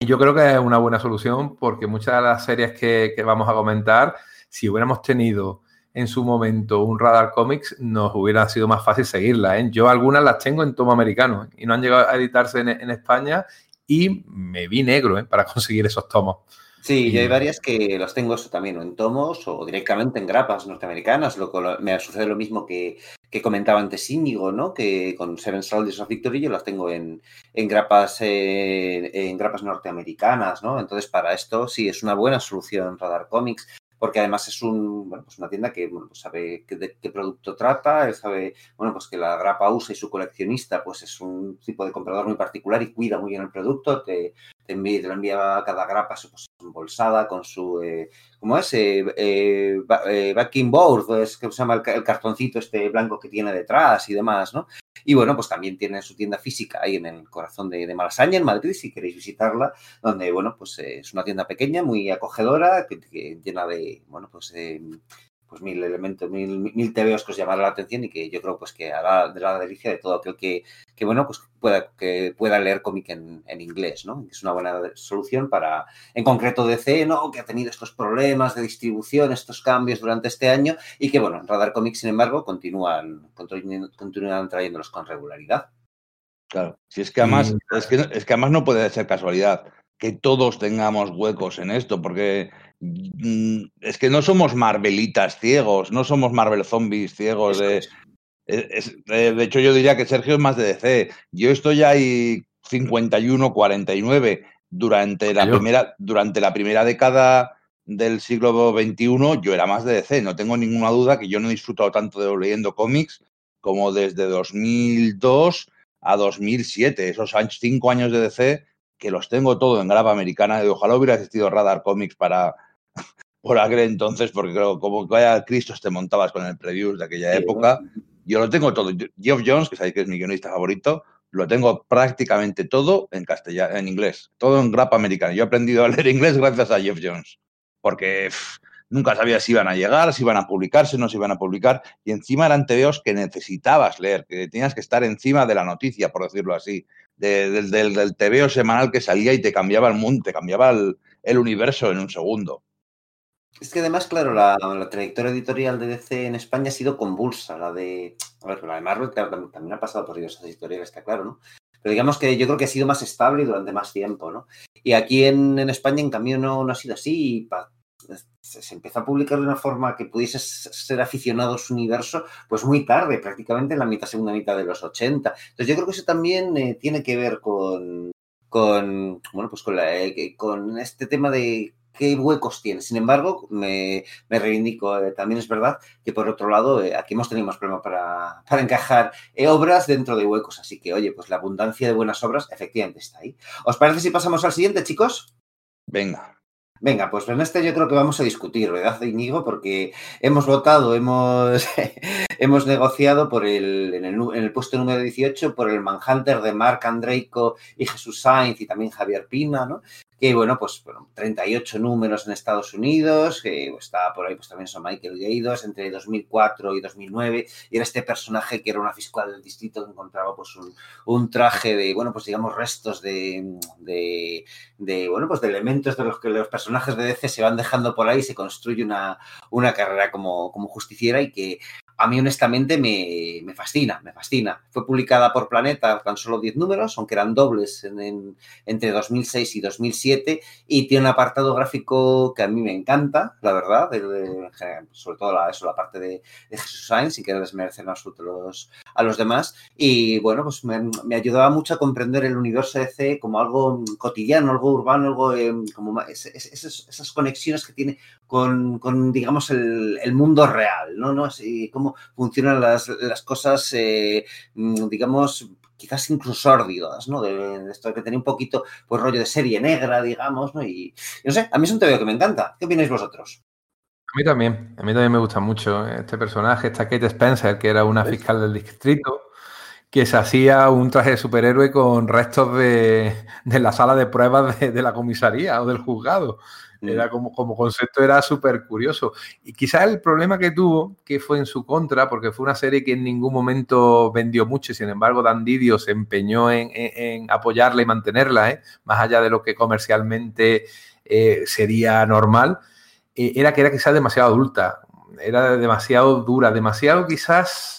Y yo creo que es una buena solución porque muchas de las series que, que vamos a comentar, si hubiéramos tenido en su momento un Radar Comics, nos hubiera sido más fácil seguirla. ¿eh? Yo algunas las tengo en tomo americano y no han llegado a editarse en, España y me vi negro ¿eh? para conseguir esos tomos. Sí, yo hay varias que las tengo eso también, o en tomos o directamente en grapas norteamericanas. Lo, me sucede lo mismo que, que comentaba antes Íñigo, ¿no? Que con Seven Soldiers of Victory yo las tengo en, en grapas eh, en grapas norteamericanas, ¿no? Entonces, para esto sí es una buena solución Radar Comics porque además es un, bueno, pues una tienda que bueno, pues sabe qué, de qué producto trata, sabe bueno, pues que la grapa usa y su coleccionista pues es un tipo de comprador muy particular y cuida muy bien el producto, te, te, envía, te envía cada grapa pues, embolsada con su, eh, ¿cómo es? Eh, eh, eh backing board, es que se llama el, cartoncito este blanco que tiene detrás y demás, ¿no? Y bueno, pues también tiene su tienda física ahí en el corazón de, de Malasaña, en Madrid, si queréis visitarla, donde, bueno, pues es una tienda pequeña, muy acogedora, que, llena de, bueno, pues pues mil elementos, mil, mil tebeos que os llamará la atención y que yo creo pues que hará de la delicia de todo aquel que, que bueno, pues pueda, que pueda leer cómic en, en, inglés, ¿no? Es una buena solución para, en concreto DC, ¿no? Que ha tenido estos problemas de distribución, estos cambios durante este año y que, bueno, Radar Comics, sin embargo, continúan, continúan trayéndolos con regularidad. Claro, si es que además, mm. es que, es que además no puede ser casualidad que todos tengamos huecos en esto, porque es que no somos Marvelitas ciegos, no somos Marvel zombies ciegos. De, es, de hecho, yo diría que Sergio es más de DC. Yo estoy ahí 51, 49 durante la, primera, durante la primera década del siglo XXI, yo era más de DC. No tengo ninguna duda que yo no he disfrutado tanto de leyendo cómics como desde 2002 a 2007. Esos cinco años de DC que los tengo todo en grapa americana. Y ojalá hubiera existido Radar Comics para por aquel entonces, porque creo como vaya Cristo te montabas con el preview de aquella sí, época. ¿no? Yo lo tengo todo. Geoff Jones, que sabéis que es mi guionista favorito, lo tengo prácticamente todo en castellano, en inglés, todo en grapa americana. Yo he aprendido a leer inglés gracias a Geoff Jones, porque pff, nunca sabía si iban a llegar, si iban a publicarse, no se iban a publicar, y encima eran tebeos que necesitabas leer, que tenías que estar encima de la noticia, por decirlo así, de, de, del, del tebeo semanal que salía y te cambiaba el mundo, te cambiaba el, el universo en un segundo. Es que además, claro, la, trayectoria editorial de DC en España ha sido convulsa. La de, a ver, la de Marvel, claro, también, ha pasado por diversas editoriales, está claro, ¿no? Pero digamos que yo creo que ha sido más estable y durante más tiempo, ¿no? Y aquí en, España, en cambio, no, no ha sido así. Se empezó a publicar de una forma que pudiese ser aficionado a su universo, pues muy tarde, prácticamente en la mitad, segunda mitad de los 80. Entonces yo creo que eso también eh, tiene que ver con, bueno, pues eh, con este tema de qué huecos tiene. Sin embargo, me, me reivindico. Eh, también es verdad que, por otro lado, eh, aquí hemos tenido más problemas para, para encajar eh, obras dentro de huecos. Así que, oye, pues la abundancia de buenas obras efectivamente está ahí. ¿Os parece si pasamos al siguiente, chicos? Venga. Venga, pues en este yo creo que vamos a discutir, ¿verdad, Íñigo? Porque hemos votado, hemos, hemos negociado por el en, el, en el puesto número 18 por el Manhunter de Marc Andreico y Jesús Sainz y también Javier Pina, ¿no? Que bueno, pues bueno, 38 números en Estados Unidos, que está por ahí, pues también son Michael Gaidos, entre 2004 y 2009, y era este personaje que era una fiscal del distrito que encontraba pues un, un traje de, bueno, pues digamos restos de, de, bueno, pues de elementos de los que los personajes de DC se van dejando por ahí, se construye una, una carrera como, como justiciera y que a mí honestamente me, me, fascina, me fascina. Fue publicada por Planeta tan solo 10 números, aunque eran dobles en, en, entre 2006 y 2007, y tiene un apartado gráfico que a mí me encanta, la verdad, de, de, sobre todo la, eso, la parte de, de Jesús Sainz, sin querer desmerecer absoluto los, a los demás, y bueno, pues me, me, ayudaba mucho a comprender el universo de C como algo cotidiano, algo urbano, algo eh, como es, es, esas, esas, conexiones que tiene con, con digamos, el, el, mundo real, ¿no? ¿no? Así como funcionan las, las cosas, eh, mm, digamos, quizás incluso sórdidas, ¿no? De, de, esto que tenía un poquito, pues, rollo de serie negra, digamos, ¿no? Y, no sé, a mí es un TV que me encanta. ¿Qué opináis vosotros? A mí también, a mí también me gusta mucho este personaje, esta Kate Spencer, que era una fiscal del distrito, que se hacía un traje de superhéroe con restos de, la sala de pruebas de, la comisaría o del juzgado. Era como, como concepto era súper curioso. Y quizás el problema que tuvo, que fue en su contra, porque fue una serie que en ningún momento vendió mucho, y sin embargo Dan Didio se empeñó en, apoyarla y mantenerla, ¿eh? más allá de lo que comercialmente eh, sería normal, eh, era que era quizás demasiado adulta, era demasiado dura, demasiado quizás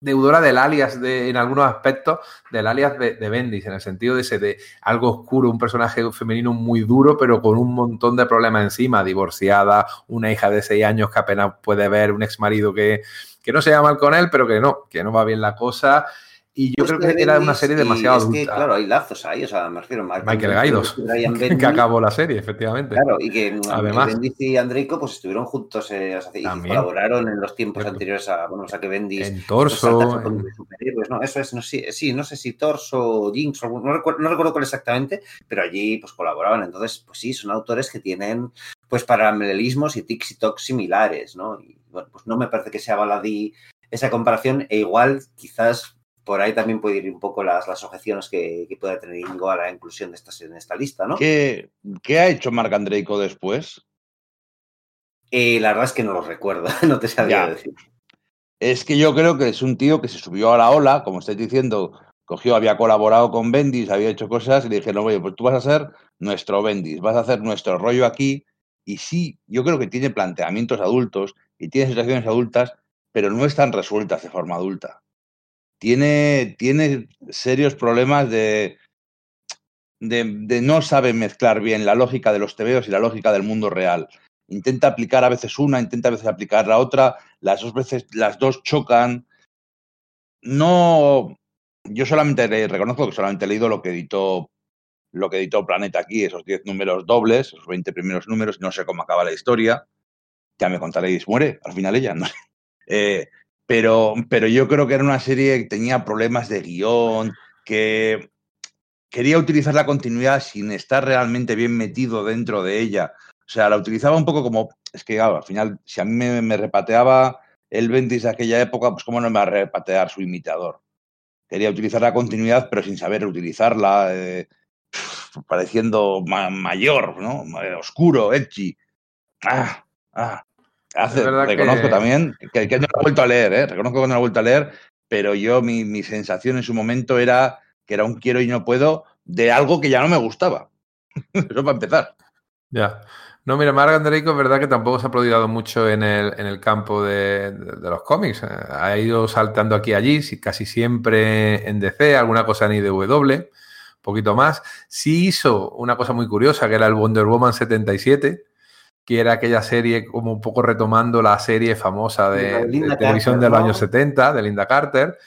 deudora del alias de, en algunos aspectos del alias de, Bendis, en el sentido de ese de algo oscuro, un personaje femenino muy duro, pero con un montón de problemas encima, divorciada, una hija de seis años que apenas puede ver, un ex marido que, que no se llama mal con él, pero que no, que no va bien la cosa. Y yo pues creo que, era una serie demasiado adulta. Que, claro, hay lazos ahí, o sea, me refiero a Michael Gaidos, que acabó la serie, efectivamente. Claro, y que mm, Además, Bendis y Andrico pues estuvieron juntos eh, o sea, y colaboraron en los tiempos anteriores a, bueno, o sea, que Bendis... En Torso... Pues, en... ¿no? Eso es, no, sí, sí, no sé si Torso, Jinx, no recuerdo, no recuerdo cuál exactamente, pero allí pues colaboraban. Entonces, pues sí, son autores que tienen pues paralelismos y tics y tocs similares, ¿no? Y bueno, pues no me parece que sea baladí esa comparación e igual quizás por ahí también puede ir un poco las, las objeciones que, que, pueda tener Ingo a la inclusión de estas en esta lista, ¿no? ¿Qué, qué ha hecho Marc Andreico después? Eh, la verdad es que no lo recuerdo, no te sabría ya. decir. Es que yo creo que es un tío que se subió a la ola, como estáis diciendo, cogió, había colaborado con Bendis, había hecho cosas y le dijeron, oye, pues tú vas a ser nuestro Bendis, vas a hacer nuestro rollo aquí. Y sí, yo creo que tiene planteamientos adultos y tiene situaciones adultas, pero no están resueltas de forma adulta tiene, tiene serios problemas de, de, no sabe mezclar bien la lógica de los tebeos y la lógica del mundo real. Intenta aplicar a veces una, intenta a veces aplicar la otra, las dos veces, las dos chocan. No, yo solamente reconozco que solamente he leído lo que editó lo que editó Planeta aquí, esos 10 números dobles, esos 20 primeros números, no sé cómo acaba la historia. Ya me contaréis, muere al final ella. Eh, pero, pero yo creo que era una serie que tenía problemas de guion, que quería utilizar la continuidad sin estar realmente bien metido dentro de ella. O sea, la utilizaba un poco como, es que al final, si a mí me, repateaba el Bendis de aquella época, pues cómo no me va a repatear su imitador. Quería utilizar la continuidad, pero sin saber utilizarla, eh, pareciendo ma mayor, ¿no? Oscuro, edgy. Ah, ah. Hace, reconozco que... también que, que, no lo he vuelto a leer, ¿eh? reconozco que no lo he vuelto a leer, pero yo mi, mi, sensación en su momento era que era un quiero y no puedo de algo que ya no me gustaba. Eso para empezar. Ya. No, mira, Marc Andreico es verdad que tampoco se ha prodigado mucho en el, en el campo de, de, de, los cómics. Ha ido saltando aquí y allí, casi siempre en DC, alguna cosa en IDW, poquito más. Sí hizo una cosa muy curiosa, que era el Wonder Woman 77, que era aquella serie como un poco retomando la serie famosa de, de, de televisión de los años 70, de Linda Carter,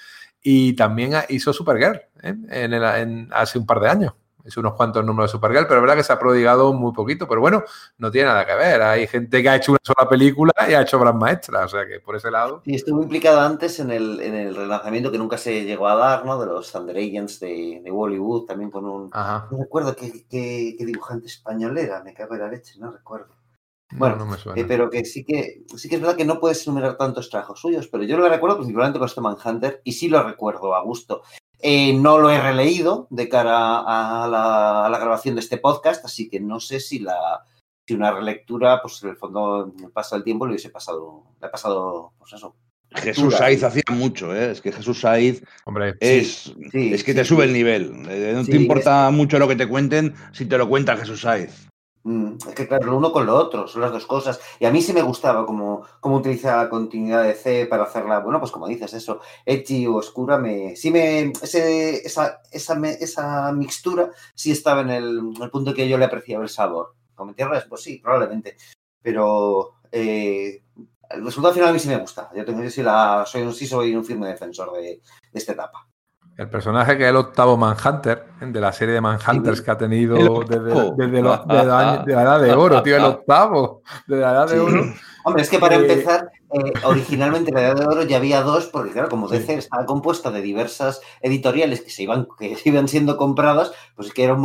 y también hizo Supergirl ¿eh? en el, en, hace un par de años. Hizo unos cuantos números de Supergirl, pero es verdad que se ha prodigado muy poquito, pero bueno, no tiene nada que ver. Hay gente que ha hecho una sola película y ha hecho obras maestras, o sea que por ese lado. Y estuvo implicado antes en el, en el relanzamiento que nunca se llegó a dar, ¿no? De los Thunder Agents de, de Hollywood, también con un. Ajá. No recuerdo qué, qué, qué dibujante español era, me cago en la leche, no recuerdo. Bueno, no, no me suena. Eh, pero que sí que sí que es verdad que no puedes enumerar tantos trabajos suyos, pero yo lo recuerdo principalmente con este Manhunter y sí lo recuerdo a gusto. Eh, no lo he releído de cara a la, a la, grabación de este podcast, así que no sé si la si una relectura, pues en el fondo pasa el tiempo le hubiese pasado, le ha pasado, pues eso. Jesús Saiz hacía mucho, ¿eh? es que Jesús Saiz Hombre, es, sí, es que sí, te sube el nivel. No te importa es... mucho lo que te cuenten si te lo cuenta Jesús Saiz. Mm, es que claro, lo uno con lo otro, son las dos cosas. Y a mí sí me gustaba cómo, cómo utiliza la continuidad de C para hacerla, bueno, pues como dices, eso, edgy o oscura, me, sí me, ese, esa, esa, esa mixtura sí estaba en el, el punto que yo le apreciaba el sabor. Tierras, pues sí, probablemente. Pero eh, el resultado final a mí sí me gusta. Yo tengo, yo sí, la, soy, sí soy un firme defensor de, de esta etapa. El personaje que es el octavo Manhunter, de la serie de Manhunters que ha tenido desde, desde, lo, de, la, de, la, edad de oro, tío, el octavo, de la edad de oro. Hombre, es que para empezar, eh, originalmente la Edad de Oro ya había dos, porque claro, como DC estaba compuesta de diversas editoriales que se iban, que iban siendo compradas, pues es que eran,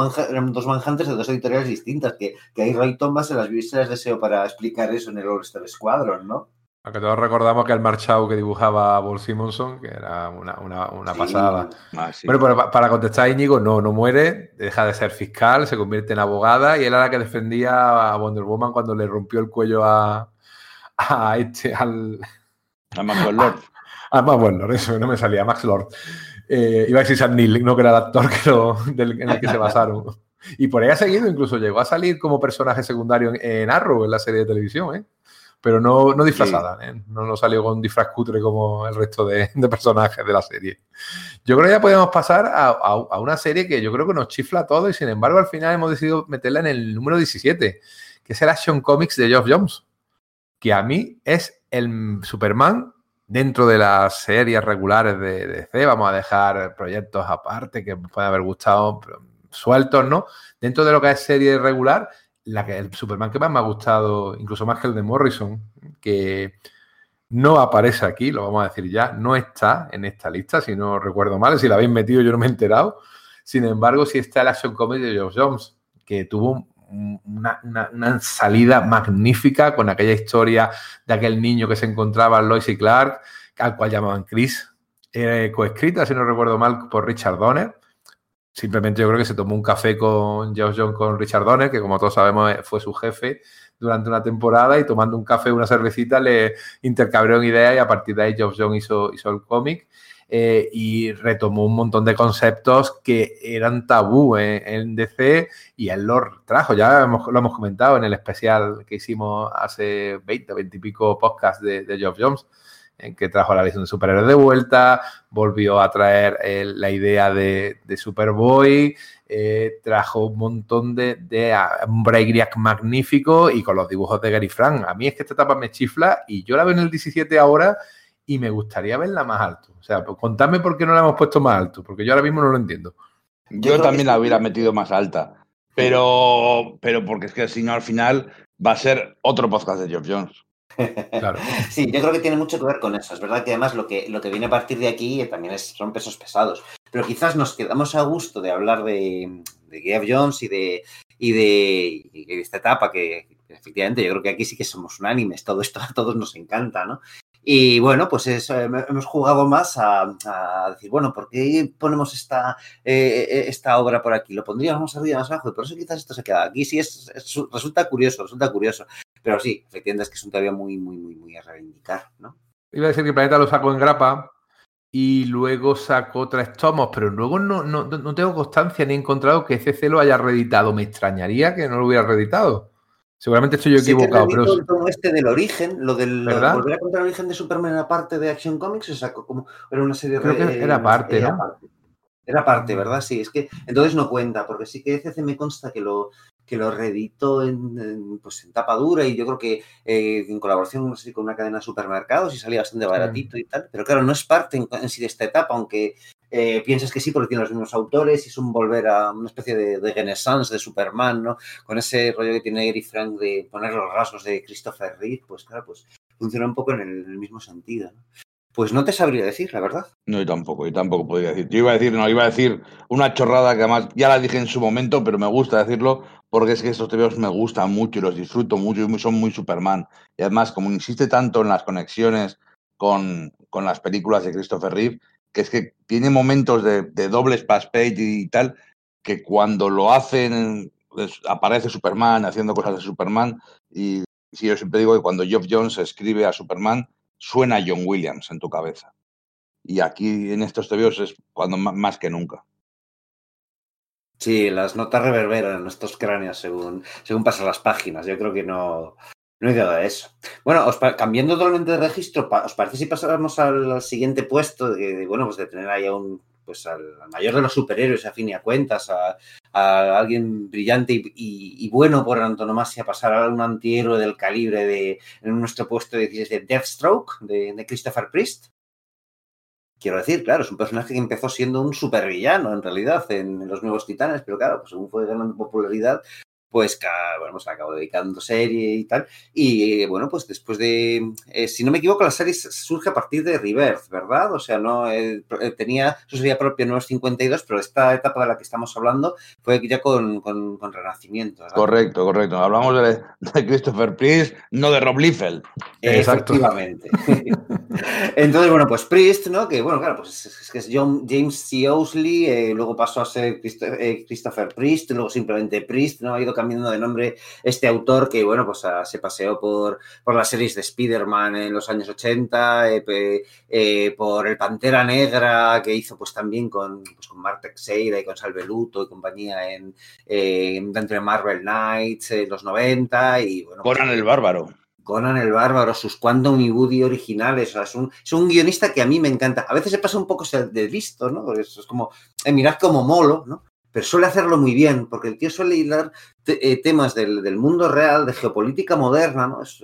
dos manjantes de dos editoriales distintas, que, que ahí Roy Thomas se las, se las deseo para explicar eso en el All-Star Squadron, ¿no? Aunque todos recordamos que el marchado que dibujaba Paul Simonson, que era una, pasada. Ah, bueno, pero para contestar a Íñigo, no, no muere, deja de ser fiscal, se convierte en abogada y él era la que defendía a Wonder Woman cuando le rompió el cuello a, a este, al. A Max Lord. A, Max Lord, eso, no me salía, Max Lord. Eh, iba a decir Sam Neill, no que era el actor que lo, en el que se basaron. Y por ahí ha seguido, incluso llegó a salir como personaje secundario en, en Arrow, en la serie de televisión, ¿eh? Pero no, no disfrazada, ¿eh? no, no salió con disfraz cutre como el resto de, personajes de la serie. Yo creo que ya podemos pasar a, una serie que yo creo que nos chifla todo y sin embargo al final hemos decidido meterla en el número 17, que es el Action Comics de Geoff Jones, que a mí es el Superman dentro de las series regulares de DC, vamos a dejar proyectos aparte que pueden haber gustado sueltos, ¿no? Dentro de lo que es serie regular, la que, el Superman que más me ha gustado, incluso más que el de Morrison, que no aparece aquí, lo vamos a decir ya, no está en esta lista, si no recuerdo mal, si la habéis metido yo no me he enterado. Sin embargo, sí está el Action Comedy de Geoff Jones, que tuvo una, salida magnífica con aquella historia de aquel niño que se encontraba Lois y Clark, al cual llamaban Chris, eh, coescrita, si no recuerdo mal, por Richard Donner simplemente yo creo que se tomó un café con Josh John, con Richard Donner, que como todos sabemos eh, fue su jefe durante una temporada y tomando un café, una cervecita, le intercambiaron ideas y a partir de ahí Josh John hizo, hizo el cómic. Eh, y retomó un montón de conceptos que eran tabú en, DC y él los trajo. Ya lo hemos comentado en el especial que hicimos hace 20, 20 y pico podcasts de, de Jones que trajo la visión de superhéroes de vuelta, volvió a traer eh, la idea de, Superboy, eh, trajo un montón de, de un breakneck magnífico y con los dibujos de Gary Frank. A mí es que esta etapa me chifla y yo la veo en el 17 ahora y me gustaría verla más alto. O sea, pues contadme por qué no la hemos puesto más alto, porque yo ahora mismo no lo entiendo. Yo, también la hubiera metido más alta, pero, pero porque es que si no al final va a ser otro podcast de Geoff Jones. Sí, yo creo que tiene mucho que ver con eso. Es verdad que además lo que, lo que viene a partir de aquí también es, son pesos pesados. Pero quizás nos quedamos a gusto de hablar de, de Jones y de, y de, esta etapa que efectivamente yo creo que aquí sí que somos unánimes. Todo esto a todos nos encanta, ¿no? Y bueno, pues eso, hemos jugado más a, decir, bueno, ¿por qué ponemos esta, eh, eh, esta obra por aquí? Lo pondríamos más arriba, más abajo, y por eso quizás esto se queda aquí. Sí, es, resulta curioso, resulta curioso. Pero sí, efectivamente es que es un todavía muy, muy, muy, muy a reivindicar, ¿no? Iba a decir que Planeta lo sacó en grapa y luego sacó tres tomos, pero luego no, no, no tengo constancia ni he encontrado que CC lo haya reeditado. Me extrañaría que no lo hubiera reeditado. Seguramente estoy yo equivocado, pero. El tomo este del origen, lo del volver a contar el origen de Superman era parte de Action Comics, se sacó como. Era una serie Creo que era parte, ¿no? Era parte, ¿verdad? Sí, es que entonces no cuenta, porque sí que CC me consta que lo, que lo reeditó en, pues en tapa dura y yo creo que eh, en colaboración con una cadena de supermercados y salía bastante baratito y tal. Pero claro, no es parte en, sí de esta etapa, aunque eh, piensas que sí porque tiene los mismos autores y es un volver a una especie de, de renaissance de Superman, ¿no? Con ese rollo que tiene Eric Frank de poner los rasgos de Christopher Reeve, pues claro, pues funciona un poco en el, en el mismo sentido. ¿no? Pues no te sabría decir, la verdad. No, yo tampoco, yo tampoco podría decir. Yo iba a decir, no, iba a decir una chorrada que además ya la dije en su momento, pero me gusta decirlo porque es que estos TVOs me gustan mucho y los disfruto mucho y son muy Superman. Y además, como insiste tanto en las conexiones con, con las películas de Christopher Reeve, que es que tiene momentos de, de doble splash page y tal, que cuando lo hacen aparece Superman haciendo cosas de Superman y sí, yo siempre digo que cuando Geoff Jones escribe a Superman suena John Williams en tu cabeza. Y aquí en estos tebeos es cuando más que nunca. Sí, las notas reverberan en estos cráneos según, según pasan las páginas. Yo creo que no, no hay duda de eso. Bueno, cambiando totalmente de registro, ¿os parece si pasamos al, siguiente puesto de, bueno, pues de tener ahí a un pues al, mayor de los superhéroes, a fin y a cuentas, a, alguien brillante y, bueno por antonomasia, pasar a un antihéroe del calibre de en nuestro puesto de, de Deathstroke, de, Christopher Priest. Quiero decir, claro, es un personaje que empezó siendo un supervillano en realidad en, los Nuevos Titanes, pero claro, pues según fue ganando popularidad, pues, bueno, pues acabo dedicando serie y tal. Y bueno, pues después de, eh, si no me equivoco, la serie surge a partir de Rebirth, ¿verdad? O sea, no eh, eh, tenía, eso sería propio Nuevos 52, pero esta etapa de la que estamos hablando fue ya con, con, Renacimiento. Correcto, correcto. Hablamos de, de, Christopher Priest, no de Rob Liefeld. Efectivamente. Entonces, bueno, pues Priest, ¿no? Que bueno, claro, pues es, que es John, James C. Ousley, luego pasó a ser Christopher Priest, luego simplemente Priest, ¿no? Ha ido cambiando de nombre este autor que, bueno, pues ah, se paseó por, por las series de Spider-Man en los años 80, eh, eh, por el Pantera Negra que hizo pues también con, pues, con Mark Teixeira y con Salve Luto y compañía en, dentro de Marvel Knights en los 90 y bueno. Conan pues, el Bárbaro. Conan el Bárbaro, sus Quantum y Woody originales. O sea, es, un, es, un, guionista que a mí me encanta. A veces se pasa un poco de listo, ¿no? Es, es como, eh, mirad como molo, ¿no? Pero suele hacerlo muy bien, porque el tío suele hilar eh, temas del, mundo real, de geopolítica moderna, ¿no? Es,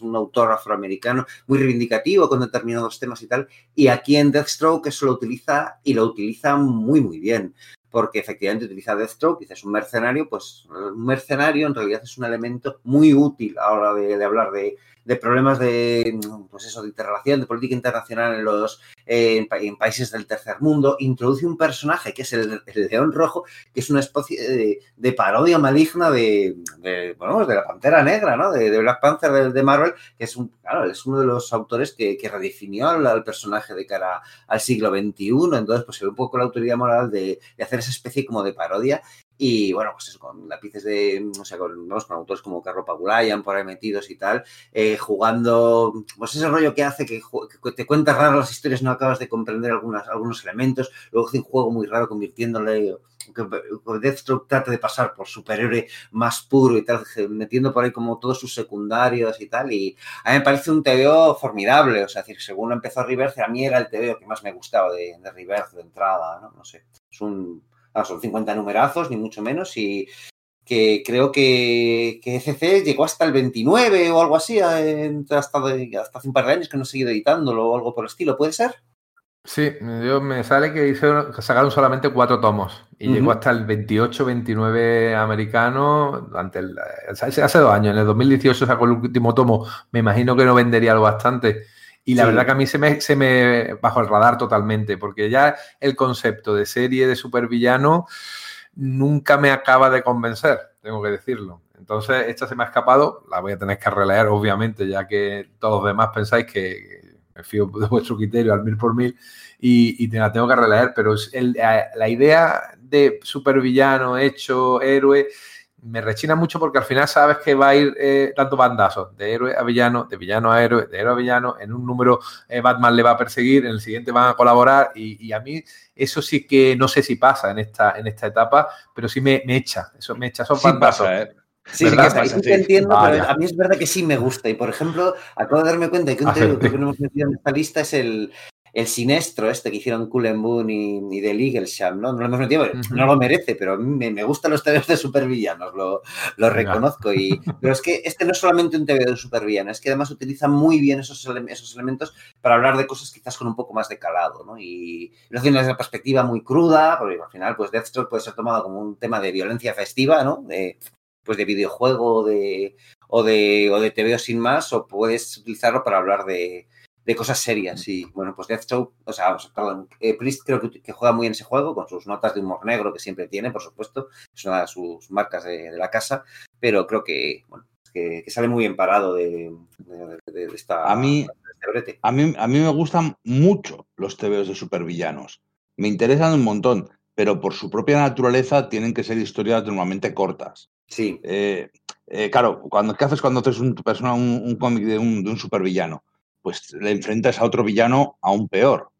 un autor afroamericano muy reivindicativo con determinados temas y tal, y aquí en Deathstroke eso lo utiliza y lo utiliza muy, muy bien porque efectivamente utiliza Deathstroke, dices un mercenario, pues un mercenario en realidad es un elemento muy útil a la hora de hablar de, problemas de, pues eso, de interrelación, de política internacional en los en, países del tercer mundo, introduce un personaje que es el, león rojo, que es una especie de, parodia maligna de, bueno, de la Pantera Negra, ¿no? De, Black Panther de, Marvel, que es un, claro, es uno de los autores que, redefinió al, personaje de cara al siglo XXI, entonces pues se ve un poco la autoridad moral de hacer esa especie como de parodia. Y bueno, pues eso, con lápices de, o sea, con, con autores como Carlo Pagulayan por ahí metidos y tal, eh, jugando, pues ese rollo que hace que, te cuentas raras las historias, no acabas de comprender algunas, algunos elementos, luego hace un juego muy raro convirtiéndole, que Deathstroke trata de pasar por superhéroe más puro y tal, metiendo por ahí como todos sus secundarios y tal, y a mí me parece un TVO formidable, o sea, decir, según empezó Reverse, a mí era el TVO que más me gustaba de, de de entrada, ¿no? No sé, es un Ah, son 50 numerazos, ni mucho menos, y que creo que, que ECC llegó hasta el 29 o algo así, hasta, hasta hace un par de años que no he seguido editándolo o algo por el estilo, ¿puede ser? Sí, yo me sale que, sacaron solamente cuatro tomos y llegó hasta el 28-29 americano durante el, hace dos años. En el 2018 sacó el último tomo. Me imagino que no vendería lo bastante. Y la verdad que a mí se me, se me bajo el radar totalmente, porque ya el concepto de serie de supervillano nunca me acaba de convencer, tengo que decirlo. Entonces, esta se me ha escapado, la voy a tener que releer, obviamente, ya que todos los demás pensáis que me fío de vuestro criterio al mil por mil y, te la tengo que releer, pero la idea de supervillano hecho héroe me rechina mucho porque al final sabes que va a ir eh, dando bandazos de héroe a villano, de villano a héroe, de héroe a villano. En un número eh, Batman le va a perseguir, en el siguiente van a colaborar y, a mí eso sí que no sé si pasa en esta, en esta etapa, pero sí me, echa, eso me echa, esos bandazos. ¿eh? Sí, sí, que entiendo, pero a mí es verdad que sí me gusta. Y por ejemplo, acabo de darme cuenta que un tema que no hemos metido en esta lista es el, el sinestro este que hicieron Cullen Boone y, y del Eaglesham, ¿no? No lo hemos metido, no lo merece, pero a mí me, me gustan los TVs de supervillanos, lo, lo reconozco. Y, pero es que este no es solamente un TV de supervillano, es que además utiliza muy bien esos, esos elementos para hablar de cosas quizás con un poco más de calado, ¿no? Y lo hace desde una perspectiva muy cruda, porque al final, pues Deathstroke puede ser tomado como un tema de violencia festiva, ¿no? De, pues de videojuego de, o de, o de TVO sin más, o puedes utilizarlo para hablar de, de cosas serias. Y bueno, pues Deathstroke, o sea, perdón, eh, Priest creo que, juega muy en ese juego, con sus notas de humor negro que siempre tiene, por supuesto, es una de sus marcas de, la casa, pero creo que, bueno, que, sale muy bien parado de, esta. A mí, este a, mí, a mí me gustan mucho los TVOs de supervillanos. Me interesan un montón, pero por su propia naturaleza tienen que ser historias normalmente cortas. Sí. Eh, eh, claro, cuando, ¿qué haces cuando haces un, persona, un, cómic de un, de un supervillano? Pues le enfrentas a otro villano aún peor.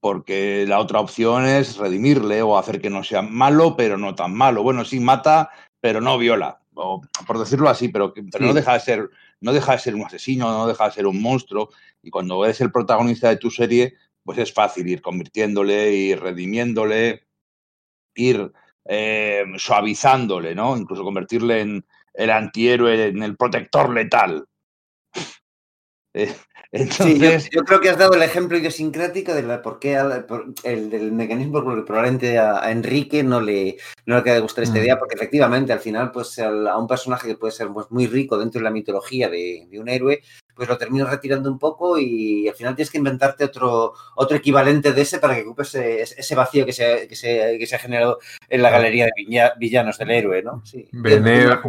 Porque la otra opción es redimirle o hacer que no sea malo, pero no tan malo. Bueno, sí, mata, pero no viola. O, por decirlo así, pero, no, deja de ser, no deja de ser un asesino, no deja de ser un monstruo. Y cuando eres el protagonista de tu serie, pues es fácil ir convirtiéndole, ir redimiéndole, ir eh, suavizándole, ¿no? Incluso convertirle en el antihéroe, en el protector letal. Eh, entonces... Sí, yo, creo que has dado el ejemplo idiosincrático de la, por qué el, del mecanismo por el que probablemente a, Enrique no le, no le queda gustar esta mm. idea, porque efectivamente al final, pues a un personaje que puede ser pues, muy rico dentro de la mitología de, de un héroe, pues lo terminas retirando un poco y al final tienes que inventarte otro, otro equivalente de ese para que ocupes ese, vacío que se, que, se, que se, ha generado en la galería de villanos del héroe, ¿no? Sí. Veneno,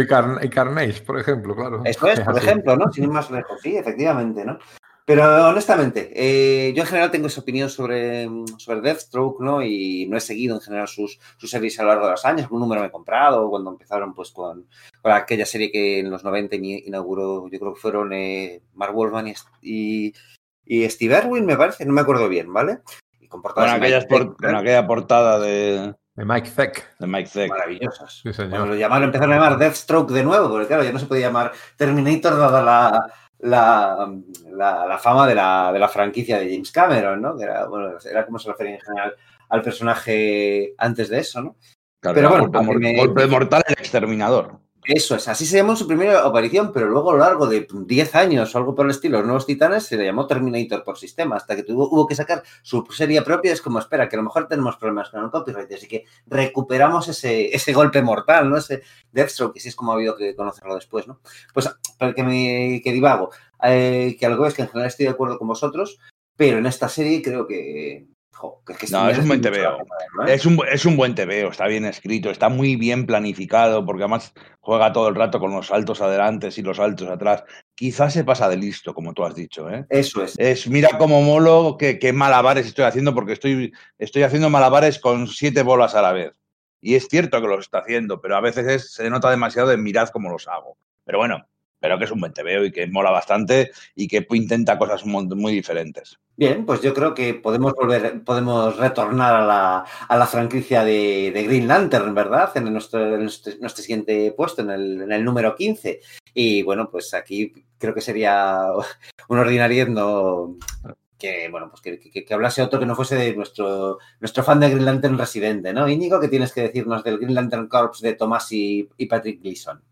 y, Carnage, por ejemplo, claro. Eso es, por ejemplo, ¿no? Sin ir más lejos, sí, efectivamente, ¿no? Pero honestamente, eh, yo en general tengo esa opinión sobre, sobre Deathstroke, ¿no? Y no he seguido en general sus, sus series a lo largo de los años. Un número me he comprado cuando empezaron pues con, con aquella serie que en los 90 inauguró, yo creo que fueron eh, Mark Wolfman y, y, Steve Irwin, me parece, no me acuerdo bien, ¿vale? Y con, aquella, con aquella portada de... De Mike Zeck. De Mike Zeck. Maravillosas. Sí, señor. Cuando lo llamaron, empezaron a llamar Deathstroke de nuevo, porque claro, ya no se podía llamar Terminator dada la, la, la, fama de la, de la, franquicia de James Cameron, ¿no? Que era, bueno, era como se refería en general al personaje antes de eso, ¿no? pero bueno, golpe, mortal el exterminador. Eso es, así se llamó su primera aparición, pero luego a lo largo de 10 años o algo por el estilo, los nuevos titanes se le llamó Terminator por sistema, hasta que tuvo, hubo que sacar su serie propia. Es como, espera, que a lo mejor tenemos problemas con el copyright, así que recuperamos ese, ese golpe mortal, ¿no? Ese Deathstroke, que sí es como ha habido que conocerlo después, ¿no? Pues, para que me que divago, eh, que algo es que en general estoy de acuerdo con vosotros, pero en esta serie creo que, no, es un buen TVO. Es un, es un buen TVO, está bien escrito, está muy bien planificado, porque además juega todo el rato con los saltos adelante y los saltos atrás. Quizás se pasa de listo, como tú has dicho. ¿eh? Eso es. Es mira cómo molo, qué, qué malabares estoy haciendo, porque estoy, estoy haciendo malabares con siete bolas a la vez. Y es cierto que los está haciendo, pero a veces se nota demasiado de mirad cómo los hago. Pero bueno, pero que es un buen TVO y que mola bastante y que intenta cosas muy, diferentes. Bien, pues yo creo que podemos volver, podemos retornar a la, a la franquicia de, Green Lantern, ¿verdad? En nuestro, nuestro, siguiente puesto, en el, en número 15. Y bueno, pues aquí creo que sería un ordinario que, bueno, pues que, que, que, hablase otro que no fuese de nuestro, nuestro fan de Green Lantern residente, ¿no? Íñigo, ¿qué tienes que decirnos del Green Lantern Corps de Tomás y, y Patrick Gleason?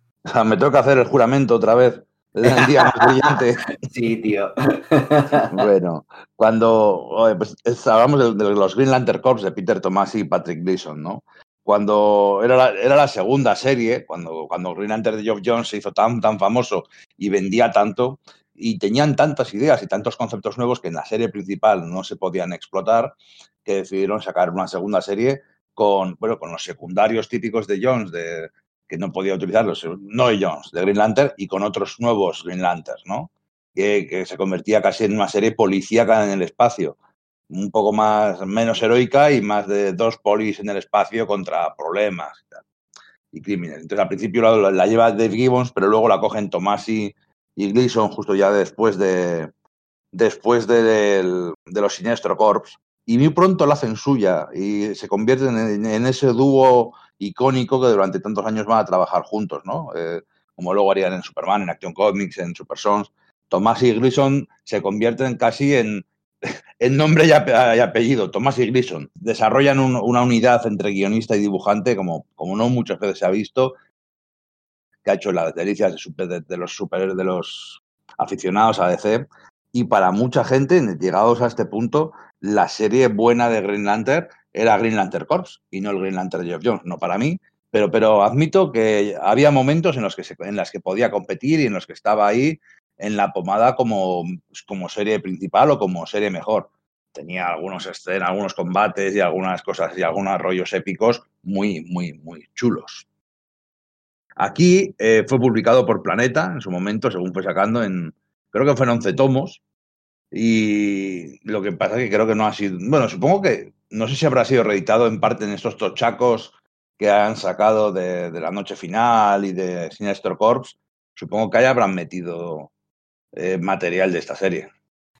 Me toca hacer el juramento otra vez. Día más brillante. Sí, tío. Bueno, cuando pues, hablamos de, los Green Lantern Corps de Peter Tomás y Patrick Gleason, ¿no? Cuando era la, era la segunda serie, cuando, cuando Green Lantern de Geoff Jones se hizo tan, tan famoso y vendía tanto, y tenían tantas ideas y tantos conceptos nuevos que en la serie principal no se podían explotar, que decidieron sacar una segunda serie con, bueno, con los secundarios típicos de Jones, de que no podía utilizarlos, Noy Jones de Green Lantern y con otros nuevos Green Lanterns, ¿no? Que, se convertía casi en una serie policíaca en el espacio, un poco más, menos heroica y más de dos polis en el espacio contra problemas y, crímenes. Entonces, al principio la, lleva Dave Gibbons, pero luego la cogen Tomás y, Gleason justo ya después de, después de, de los Sinestro Corps, y muy pronto la hacen suya y se convierten en ese dúo icónico que durante tantos años van a trabajar juntos, ¿no? Eh, como luego harían en Superman, en Action Comics, en Super Sons. Tomás y Gleason se convierten casi en, en nombre y apellido, Tomás y Gleason. Desarrollan una unidad entre guionista y dibujante, como, como no muchas veces se ha visto, que ha hecho las delicias de, de, los super, de los aficionados a DC. Y para mucha gente, llegados a este punto, la serie buena de Green Lantern era Green Lantern Corps y no el Green Lantern de Jeff Jones, no para mí, pero, pero admito que había momentos en los que, en que podía competir y en los que estaba ahí en la pomada como, como serie principal o como serie mejor. Tenía algunos escenas, algunos combates y algunas cosas y algunos rollos épicos muy, muy, muy chulos. Aquí eh, fue publicado por Planeta en su momento, según fue sacando en, creo que fueron 11 tomos. Y lo que pasa es que creo que no ha sido, bueno, supongo que no sé si habrá sido reeditado en parte en estos tochacos que han sacado de, la noche final y de Sinestro Corps. Supongo que ahí habrán metido eh, material de esta serie.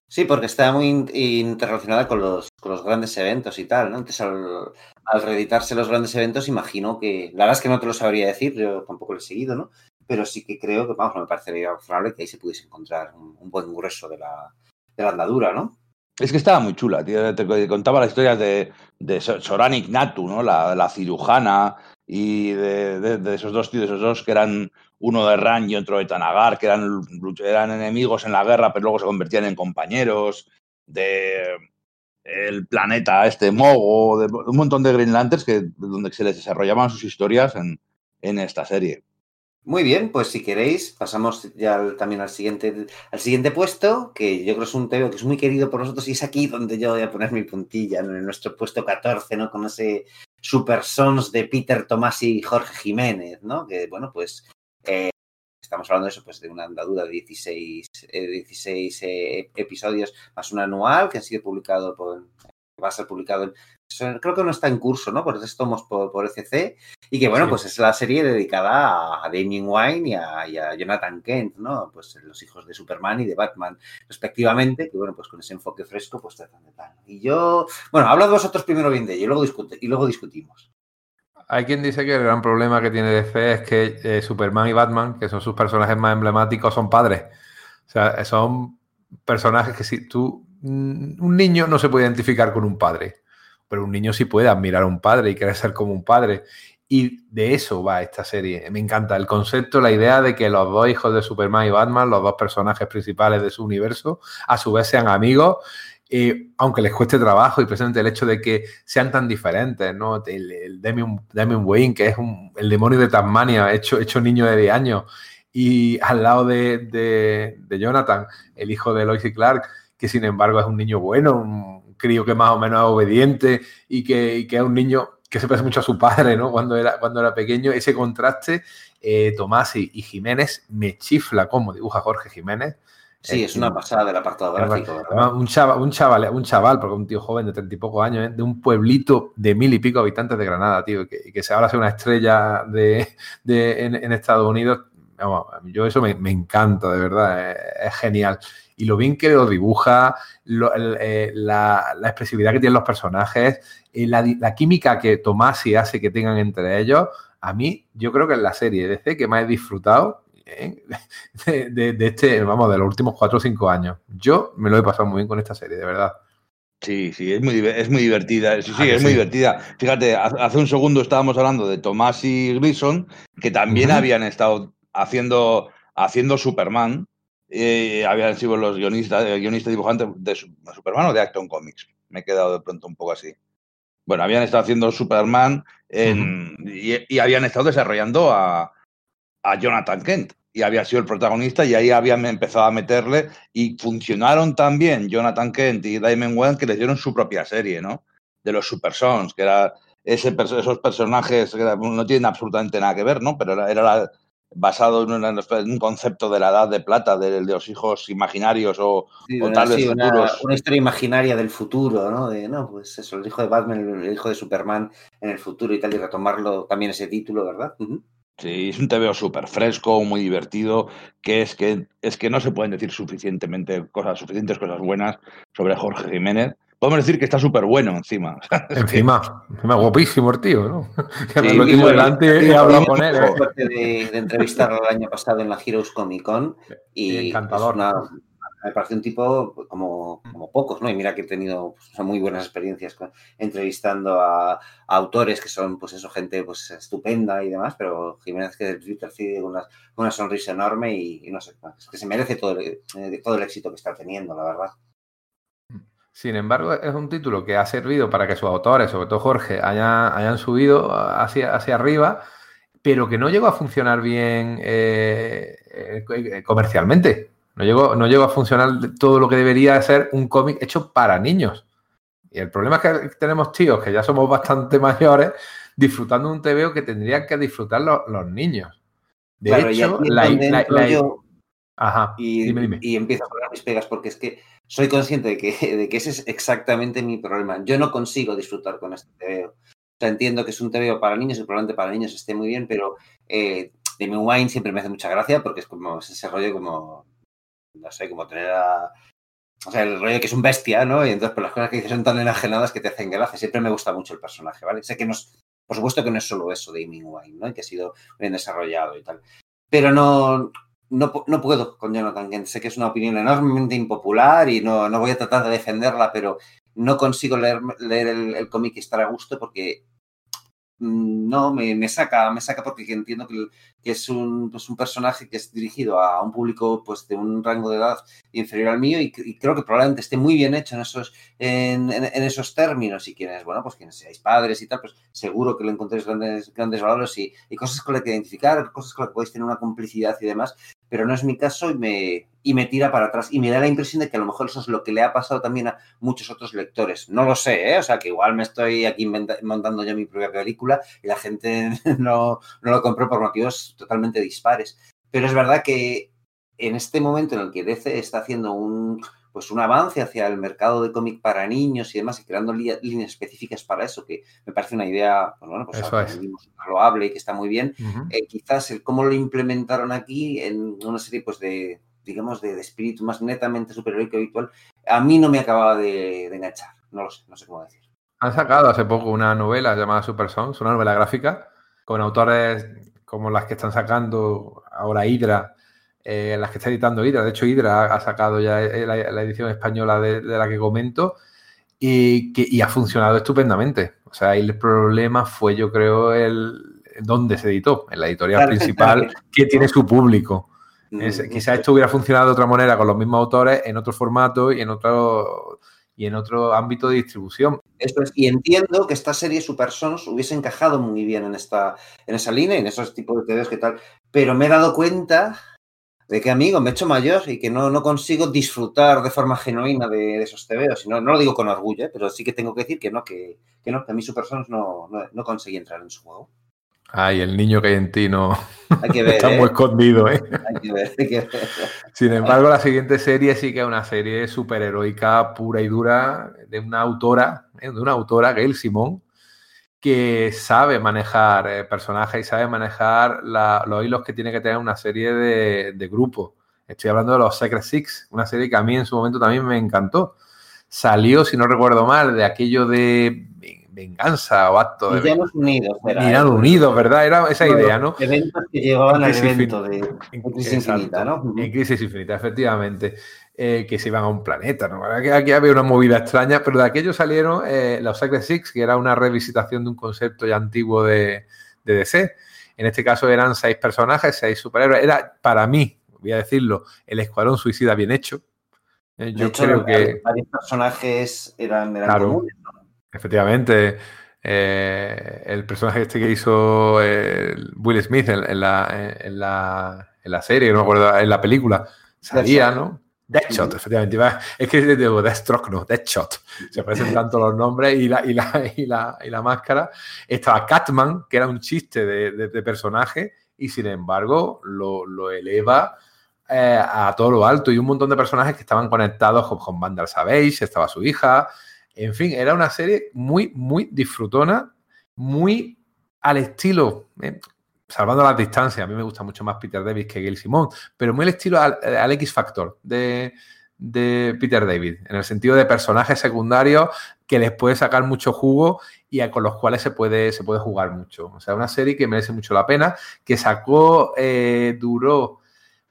Sí, porque está muy interrelacionada con los, con los grandes eventos y tal, ¿no? Entonces, al, al, reeditarse los grandes eventos, imagino que. La verdad es que no te lo sabría decir, yo tampoco lo he seguido, ¿no? Pero sí que creo que, vamos, me parecería razonable que ahí se pudiese encontrar un, un buen grueso de la, de la andadura, ¿no? Es que estaba muy chula, tío. Te contaba las historias de, de Soranik Natu, ¿no? La, cirujana, y de, esos dos tíos, esos dos que eran uno de Ran y otro de Tanagar, que eran, enemigos en la guerra, pero luego se convertían en compañeros, de el planeta este Mogo, de un montón de Green Lanterns que, donde se les desarrollaban sus historias en esta serie. Muy bien, pues si queréis, pasamos ya también al siguiente, al siguiente puesto, que yo creo es un tema que es muy querido por nosotros y es aquí donde yo voy a poner mi puntilla, en nuestro puesto 14, ¿no? Con ese Super Sons de Peter Tomás y Jorge Jiménez, ¿no? Que, bueno, pues eh, estamos hablando de eso, pues de una andadura de 16, eh, 16 eh, episodios más un anual que ha sido publicado por, va a ser publicado en creo que no está en curso, ¿no? Por eso estamos por, por ECC. Y que, bueno, sí. pues es la serie dedicada a Damien Wine y a, y a, Jonathan Kent, ¿no? Pues los hijos de Superman y de Batman, respectivamente, que, bueno, pues con ese enfoque fresco, pues tratan de tal. Y yo, bueno, habla vosotros primero bien de ello y luego, discute, y luego discutimos. Hay quien dice que el gran problema que tiene DC es que eh, Superman y Batman, que son sus personajes más emblemáticos, son padres. O sea, son personajes que si tú, mm, un niño no se puede identificar con un padre pero un niño sí puede admirar a un padre y querer ser como un padre. Y de eso va esta serie. Me encanta el concepto, la idea de que los dos hijos de Superman y Batman, los dos personajes principales de su universo, a su vez sean amigos, eh, aunque les cueste trabajo y presente el hecho de que sean tan diferentes, ¿no? El, el Damian Wayne, que es un, el demonio de Tasmania, hecho, hecho niño de 10 años, y al lado de, de, de Jonathan, el hijo de Lois y Clark, que sin embargo es un niño bueno, un, crío que más o menos es obediente y que, y que, es un niño que se parece mucho a su padre, ¿no? Cuando era, cuando era pequeño, ese contraste, eh, Tomás y, y, Jiménez me chifla como dibuja Jorge Jiménez. Sí, es una pasada del apartado gráfico. ¿verdad? Un chaval, un chaval, un chaval, porque un tío joven de treinta y pocos años, ¿eh? de un pueblito de mil y pico habitantes de Granada, tío, y que, que se ahora sea una estrella de, de en, en, Estados Unidos. Vamos, yo eso me, me encanta, de verdad, es, es genial y lo bien que lo dibuja, lo, el, eh, la, la, expresividad que tienen los personajes, eh, la, la, química que Tomás y hace que tengan entre ellos, a mí yo creo que es la serie DC que más he disfrutado ¿eh? de, de, de, este, vamos, de los últimos cuatro o cinco años. Yo me lo he pasado muy bien con esta serie, de verdad. Sí, sí, es muy, es muy divertida. Sí, sí, ah, es sí. muy divertida. Fíjate, hace un segundo estábamos hablando de Tomás y Grison, que también uh -huh. habían estado haciendo, haciendo Superman, eh, habían sido los guionistas, el guionista dibujante de Superman o de Acton Comics. Me he quedado de pronto un poco así. Bueno, habían estado haciendo Superman en, uh -huh. y, y, habían estado desarrollando a, a, Jonathan Kent. Y había sido el protagonista y ahí habían empezado a meterle y funcionaron también Jonathan Kent y Damon Wayne que les dieron su propia serie, ¿no? De los Super Sons, que era ese, esos personajes que no tienen absolutamente nada que ver, ¿no? Pero era, era la, basado en, una, en, un concepto de la edad de plata, de, de los hijos imaginarios o, sí, o tal vez sí, futuros. Una, una, historia imaginaria del futuro, ¿no? De, no, pues eso, el hijo de Batman, el hijo de Superman en el futuro y tal, y retomarlo también ese título, ¿verdad? Uh -huh. Sí, es un TVO súper fresco, muy divertido, que es que es que no se pueden decir suficientemente cosas, suficientes cosas buenas sobre Jorge Jiménez. Podemos decir que está súper bueno encima. Encima, encima guapísimo el tío, ¿no? Sí, lo tengo delante y he hablado con él. ¿eh? De, de entrevistarlo el año pasado en la Heroes Comic Con y encantador. Una, me parece un tipo como, como pocos, ¿no? Y mira que he tenido pues, muy buenas experiencias con, entrevistando a, a, autores que son, pues eso, gente pues estupenda y demás, pero Jiménez que percibe una, una sonrisa enorme y, y, no sé, es que se merece todo el, eh, todo el éxito que está teniendo, la verdad. Sin embargo, es un título que ha servido para que sus autores, sobre todo Jorge, haya, hayan subido hacia, hacia arriba, pero que no llegó a funcionar bien eh, eh, comercialmente. No llegó, no llegó a funcionar todo lo que debería ser un cómic hecho para niños. Y el problema es que tenemos tíos que ya somos bastante mayores disfrutando un TVO que tendrían que disfrutar los, los niños. De claro, hecho, la, la, la, yo... Ajá, y, dime, dime. y empiezo a poner mis pegas porque es que soy consciente de que, de que ese es exactamente mi problema. Yo no consigo disfrutar con este TVO. Entiendo que es un TVO para niños y probablemente para niños esté muy bien, pero eh, Demi Wine siempre me hace mucha gracia porque es como es ese rollo como, no sé, como tener a... O sea, el rollo que es un bestia, ¿no? Y entonces, pues las cosas que dice son tan enajenadas que te hacen gracia. Siempre me gusta mucho el personaje, ¿vale? Sé que no es, por supuesto que no es solo eso de Amy Wine, ¿no? Que ha sido bien desarrollado y tal. Pero no, no, no, puedo con Jonathan Kent. Sé que es una opinión enormemente impopular y no, no voy a tratar de defenderla, pero no consigo leer, leer el, cómic y estar a gusto porque mm, no, me, me, saca, me saca porque entiendo que, es un, pues un, personaje que es dirigido a un público pues, de un rango de edad inferior al mío y, creo que probablemente esté muy bien hecho en esos, en, en, esos términos y quienes, bueno, pues quienes seáis padres y tal, pues seguro que lo encontréis grandes, grandes valores y, y cosas con las que identificar, cosas con las que podéis tener una complicidad y demás, pero no es mi caso y me, y me tira para atrás. Y me da la impresión de que a lo mejor eso es lo que le ha pasado también a muchos otros lectores. No lo sé, ¿eh? o sea, que igual me estoy aquí montando yo mi propia película y la gente no, no lo compró por motivos totalmente dispares. Pero es verdad que en este momento en el que DC está haciendo un, pues un avance hacia el mercado de cómic para niños y demás, y creando líneas específicas para eso, que me parece una idea, pues bueno, pues es. loable y que está muy bien. Uh -huh. eh, quizás el cómo lo implementaron aquí en una serie pues de, digamos, de, de espíritu más netamente superheroico habitual, a mí no me acababa de, de, enganchar. No lo sé, no sé cómo decir. Han sacado hace poco una novela llamada Super Sons, una novela gráfica, con autores como las que están sacando ahora Hydra, eh, las que está editando Hydra. De hecho, Hydra ha sacado ya la, la edición española de, de, la que comento y, que, y ha funcionado estupendamente. O sea, el problema fue, yo creo, el dónde se editó, en la editorial claro, principal, claro. que tiene su público. Es, quizá esto hubiera funcionado de otra manera con los mismos autores en otro formato y en otro y en otro ámbito de distribución. Esto es, y entiendo que esta serie Super Sons hubiese encajado muy bien en esta en esa línea, en esos tipos de TVs que tal, pero me he dado cuenta de que, amigo, me he hecho mayor y que no, no consigo disfrutar de forma genuina de, de esos TVOs. No, no lo digo con orgullo, ¿eh? pero sí que tengo que decir que no, que, que no, que a mí Super Sons no, no, no conseguí entrar en su juego. Ay, el niño que hay en ti no hay que ver, está ¿eh? muy escondido, ¿eh? Hay que ver, hay que ver. Sin embargo, la siguiente serie sí que es una serie superheroica pura y dura de una autora, ¿eh? de una autora, Gail Simón, que sabe manejar eh, personajes y sabe manejar los hilos que tiene que tener una serie de, de grupos. Estoy hablando de los Secret Six, una serie que a mí en su momento también me encantó. Salió, si no recuerdo mal, de aquello de venganza o acto de Villanos Unidos. Villanos Unidos, ¿verdad? Era esa idea, ¿no? Eventos que llevaban al evento de, de Crisis Infinita, ¿no? En Crisis Infinita, efectivamente. Eh, que se iban a un planeta, ¿no? Aquí, había una movida extraña, pero de aquello salieron eh, los Secret Six, que era una revisitación de un concepto ya antiguo de, de DC. En este caso eran seis personajes, seis superhéroes. Era, para mí, voy a decirlo, el Escuadrón Suicida bien hecho. Eh, yo hecho, creo que... Varios personajes eran, eran claro. comunes, Efectivamente, eh, el personaje este que hizo eh, Will Smith en, en, la, en, la, en, la, serie, no me acuerdo, en la película, salía, ¿no? Deadshot, efectivamente. Es que digo Deathstroke, no, Deadshot. Se parecen tanto los nombres y la, y, la, y, la, y la máscara. Estaba Catman, que era un chiste de, de, de personaje, y sin embargo lo, lo eleva eh, a todo lo alto. Y un montón de personajes que estaban conectados con, con Vandal Savage, estaba su hija, en fin, era una serie muy, muy disfrutona, muy al estilo, eh, salvando las distancias, a mí me gusta mucho más Peter David que Gail Simón, pero muy al estilo al, al X Factor de, de, Peter David, en el sentido de personajes secundarios que les puede sacar mucho jugo y con los cuales se puede, se puede jugar mucho. O sea, una serie que merece mucho la pena, que sacó, eh, duró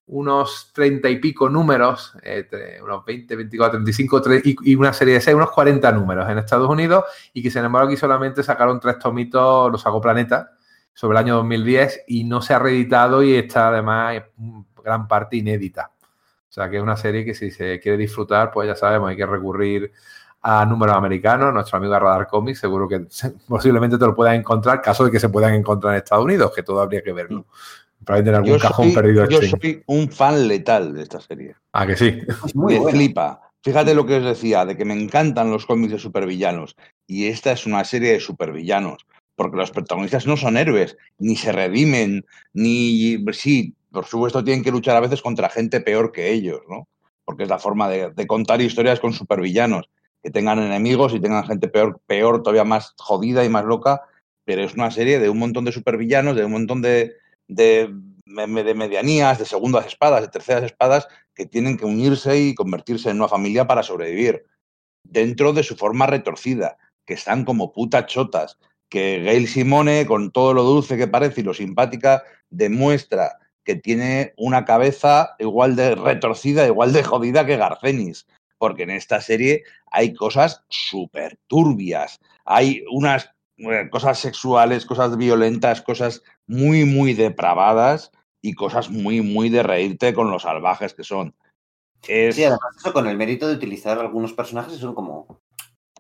unos 30 y pico números, eh, unos 20, 24, 35 30, y, y, una serie de 6, unos 40 números en Estados Unidos y que sin embargo aquí solamente sacaron tres tomitos, los sacó Planeta, sobre el año 2010 y no se ha reeditado y está además en gran parte inédita. O sea que es una serie que si se quiere disfrutar, pues ya sabemos, hay que recurrir a números americanos, nuestro amigo Radar Comics, seguro que posiblemente te lo puedas encontrar, caso de que se puedan encontrar en Estados Unidos, que todo habría que verlo. Probablemente en algún yo cajón soy, perdido. Yo soy un fan letal de esta serie. Ah, que sí. Es muy me flipa. Fíjate lo que os decía, de que me encantan los cómics de supervillanos. Y esta es una serie de supervillanos. Porque los protagonistas no son héroes, ni se redimen, ni. Sí, por supuesto, tienen que luchar a veces contra gente peor que ellos, ¿no? Porque es la forma de, de contar historias con supervillanos. Que tengan enemigos y tengan gente peor, peor, todavía más jodida y más loca. Pero es una serie de un montón de supervillanos, de un montón de, de, medianías, de segundas espadas, de terceras espadas, que tienen que unirse y convertirse en una familia para sobrevivir. Dentro de su forma retorcida, que están como putas chotas, que Gail Simone, con todo lo dulce que parece y lo simpática, demuestra que tiene una cabeza igual de retorcida, igual de jodida que Garcenis. Porque en esta serie hay cosas súper turbias. Hay unas cosas sexuales, cosas violentas, cosas muy, muy depravadas y cosas muy, muy de reírte con los salvajes que son. Es... Sí, además eso con el mérito de utilizar algunos personajes son como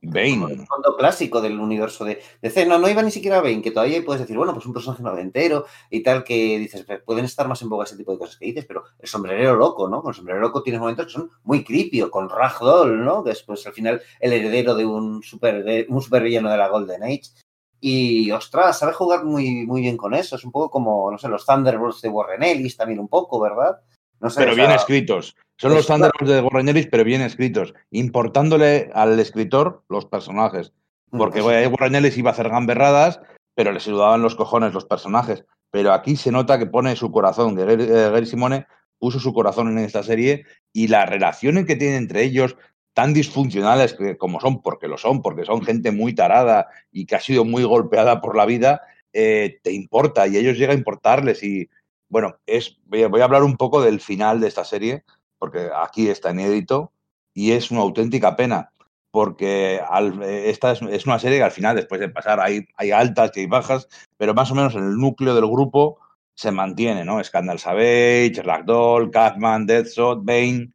Bane. El fondo clásico del universo de DC. No, no iba ni siquiera a Bane, que todavía puedes decir, bueno, pues un personaje noventero y tal, que dices, pueden estar más en boga ese tipo de cosas que dices, pero el sombrerero loco, ¿no? Con el sombrerero loco tienes momentos que son muy creepy, con Ragdoll, ¿no? Que es pues al final el heredero de un super, un supervillano de la Golden Age. Y ostras, sabe jugar muy, muy bien con eso. Es un poco como, no sé, los Thunderbolts de Warren Ellis también un poco, ¿verdad? No sé, pero o sea, bien escritos. Son los Thunderbolts de Warren Ellis, pero bien escritos. Importándole al escritor los personajes. Porque pues, Warren Ellis iba a hacer gamberradas, pero le saludaban los cojones los personajes. Pero aquí se nota que pone su corazón. Gary, eh, Gary Simone puso su corazón en esta serie y las relaciones que tienen entre ellos, tan disfuncionales como son, porque lo son, porque son gente muy tarada y que ha sido muy golpeada por la vida, eh, te importa y ellos llega a importarles. Y bueno, es, voy a, hablar un poco del final de esta serie, porque aquí está inédito y es una auténtica pena, porque al, esta es, una serie que al final, después de pasar, hay, hay altas y hay bajas, pero más o menos en el núcleo del grupo se mantiene, ¿no? Scandal Savage, Ragdoll, Catman, Deathshot, Bane,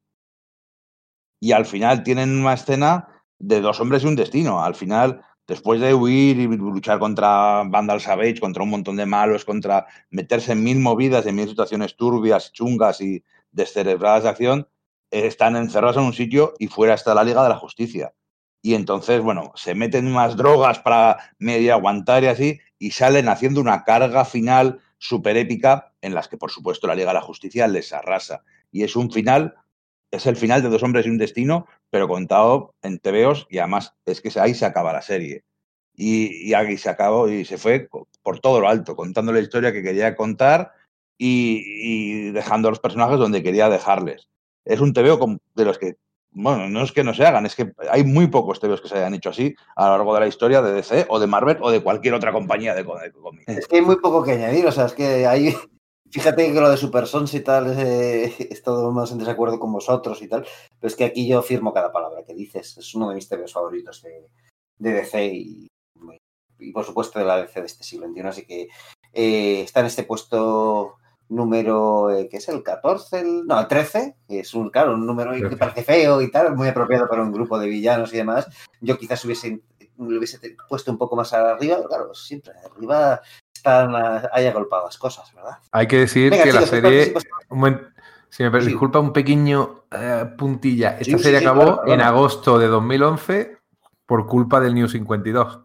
y al final tienen una escena de dos hombres y un destino. Al final, después de huir y luchar contra Vandal Savage, contra un montón de malos, contra meterse en mil movidas, en mil situaciones turbias, chungas y descerebradas de acción, están encerrados en un sitio y fuera está la Liga de la Justicia. Y entonces, bueno, se meten más drogas para medio aguantar y así, y salen haciendo una carga final súper épica en las que, por supuesto, la Liga de la Justicia les arrasa. Y es un final es el final de Dos hombres y un destino, pero contado en TVOs y además es que ahí se acaba la serie. Y, y ahí se acabó y se fue por todo lo alto, contando la historia que quería contar y, dejando a los personajes donde quería dejarles. Es un TVO de los que, bueno, no es que no se hagan, es que hay muy pocos TVOs que se hayan hecho así a lo largo de la historia de DC o de Marvel o de cualquier otra compañía de, de cómics. Es que hay muy poco que añadir, o sea, es que hay, Fíjate que lo de Super Sons y tal, eh, es todo más en desacuerdo con vosotros y tal, pero es que aquí yo firmo cada palabra que dices. Es uno de mis TVs favoritos de, de DC y, y, por supuesto de la DC de este siglo XXI. Así que eh, está en este puesto número, eh, que es el 14, el, no, el 13, que es un, claro, un número que parece feo y tal, muy apropiado para un grupo de villanos y demás. Yo quizás hubiese, lo hubiese puesto un poco más arriba, pero claro, siempre arriba están hay agolpadas cosas, ¿verdad? Hay que decir Venga, que chicos, la serie. Si me sí. disculpa un pequeño uh, puntilla. Esta sí, serie sí, acabó claro, claro. en agosto de 2011 por culpa del New 52.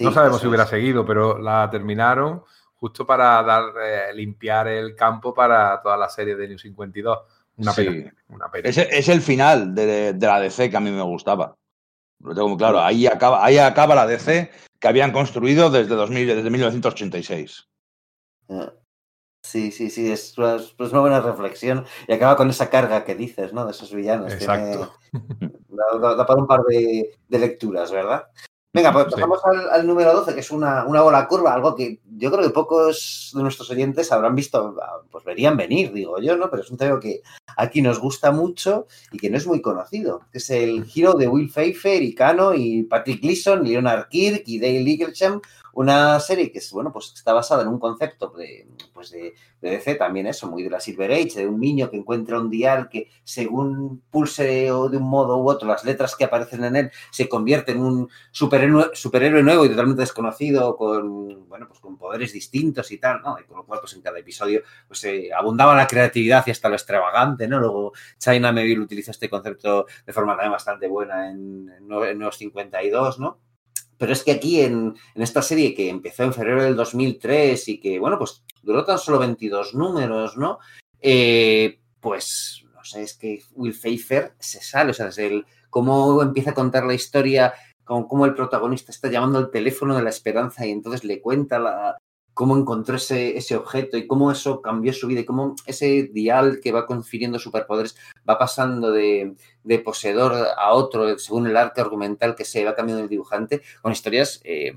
no sabemos si hubiera es. seguido, pero la terminaron justo para dar eh, limpiar el campo para toda la serie de New 52. Una pena. Una pena. Es, es, el final de, de, la DC que a mí me gustaba. Lo tengo muy claro. Ahí acaba, ahí acaba la DC que habían construido desde, 2000, desde 1986. Sí, sí, sí, es, es, una buena reflexión y acaba con esa carga que dices, ¿no? De esos villanos. Exacto. Tiene, da, da, para un par de, de, lecturas, ¿verdad? Venga, pues pasamos sí. al, al, número 12, que es una, una, bola curva, algo que yo creo que pocos de nuestros oyentes habrán visto, pues verían venir, digo yo, ¿no? Pero es un tema que aquí nos gusta mucho y que no es muy conocido, que es el giro de Will Pfeiffer y Cano y Patrick Gleason, Leonard Kirk y Dale Eaglesham, una serie que es, bueno, pues está basada en un concepto de, pues de, DC también eso, muy de la Silver Age, de un niño que encuentra un dial que según pulse o de un modo u otro las letras que aparecen en él se convierte en un superhéroe, superhéroe nuevo y totalmente desconocido con, bueno, pues con poderes distintos y tal, ¿no? Y con lo cual, pues en cada episodio pues eh, abundaba la creatividad y hasta lo extravagante, ¿no? Luego China Meville utiliza este concepto de forma también bastante buena en, en, en Nuevos 52, ¿no? Pero es que aquí en, en, esta serie que empezó en febrero del 2003 y que, bueno, pues duró tan solo 22 números, ¿no? Eh, pues, no sé, es que Will Pfeiffer se sale, o sea, desde el cómo empieza a contar la historia, como cómo el protagonista está llamando al teléfono de la esperanza y entonces le cuenta la, cómo encontró ese, ese, objeto y cómo eso cambió su vida y cómo ese dial que va confiriendo superpoderes va pasando de, de poseedor a otro según el arte argumental que se va cambiando el dibujante, con historias eh,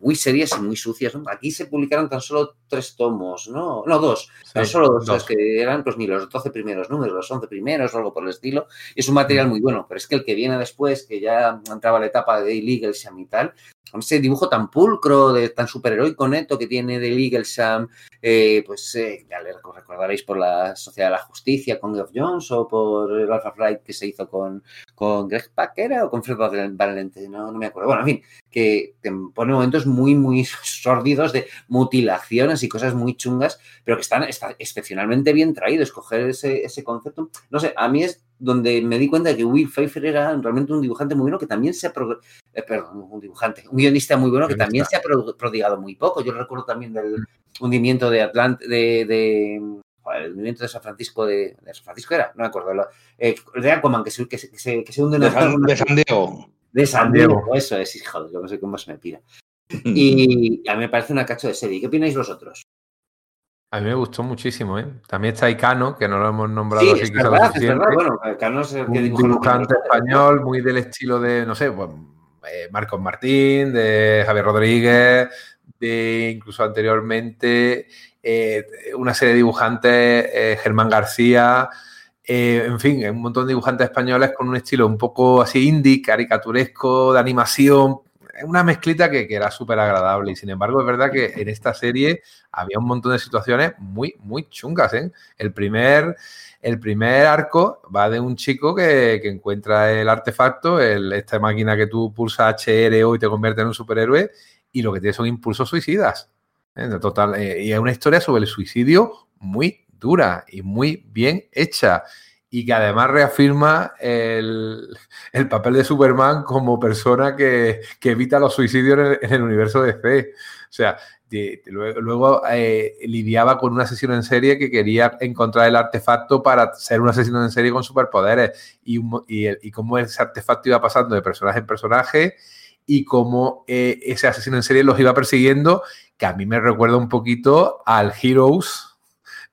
muy serias y muy sucias. ¿no? Aquí se publicaron tan solo tres tomos, ¿no? No, dos. tan solo dos, dos. que eran pues ni los 12 primeros números, los 11 primeros o algo por el estilo. Es un material muy bueno, pero es que el que viene después, que ya entraba la etapa de Daily Eaglesham y tal, con ese dibujo tan pulcro, de, tan superheroico neto que tiene Daily Eaglesham, eh, pues eh, ya le recordaréis por la Sociedad de la Justicia con Geoff Jones o por el Alpha Flight que se hizo con, con Greg Packer o con Fred Valente, no, no me acuerdo. Bueno, en fin, que te pone momentos muy, muy sórdidos de mutilaciones y cosas muy chungas, pero que están está excepcionalmente bien traídos. Coger ese, ese concepto, no sé, a mí es donde me di cuenta de que Will Pfeiffer era realmente un dibujante muy bueno que también se ha, eh, perdón, un dibujante, un guionista muy bueno que también se ha pro, prodigado muy poco. Yo recuerdo también del hundimiento de Atlant, de, de el hundimiento de San Francisco de, de, San Francisco era, no me acuerdo, lo, eh, de Aquaman que se, que se, que se, que se hunde en de, San, de San Diego. De San Diego, eso es, hijo, no sé cómo se me pira. Y a mí me parece una cacho de serie. ¿Qué opináis vosotros? A mí me gustó muchísimo, ¿eh? También está Icano, que no lo hemos nombrado sí, así es quizás verdad, es verdad. Bueno, Icano es el que un dibujante español muy del estilo de, no sé, pues, eh, Marcos Martín, de Javier Rodríguez, de incluso anteriormente eh, una serie de dibujantes, eh, Germán García, eh, en fin, un montón de dibujantes españoles con un estilo un poco así indie, caricaturesco, de animación, una mezclita que, que era súper agradable y sin embargo es verdad que en esta serie había un montón de situaciones muy, muy chungas. El, primer, el primer arco va de un chico que, que encuentra el artefacto, esta máquina que tú pulsas HRO y te convierte en un superhéroe y lo que tiene son impulsos suicidas. Total, eh, y es una historia sobre el suicidio muy dura y muy bien hecha y que además reafirma el, el, papel de Superman como persona que, que evita los suicidios en el, en el, universo de C. O sea, de, luego, eh, lidiaba con un asesino en serie que quería encontrar el artefacto para ser un asesino en serie con superpoderes y, y, y cómo ese artefacto iba pasando de personaje en personaje y cómo eh, ese asesino en serie los iba persiguiendo, que a mí me recuerda un poquito al Heroes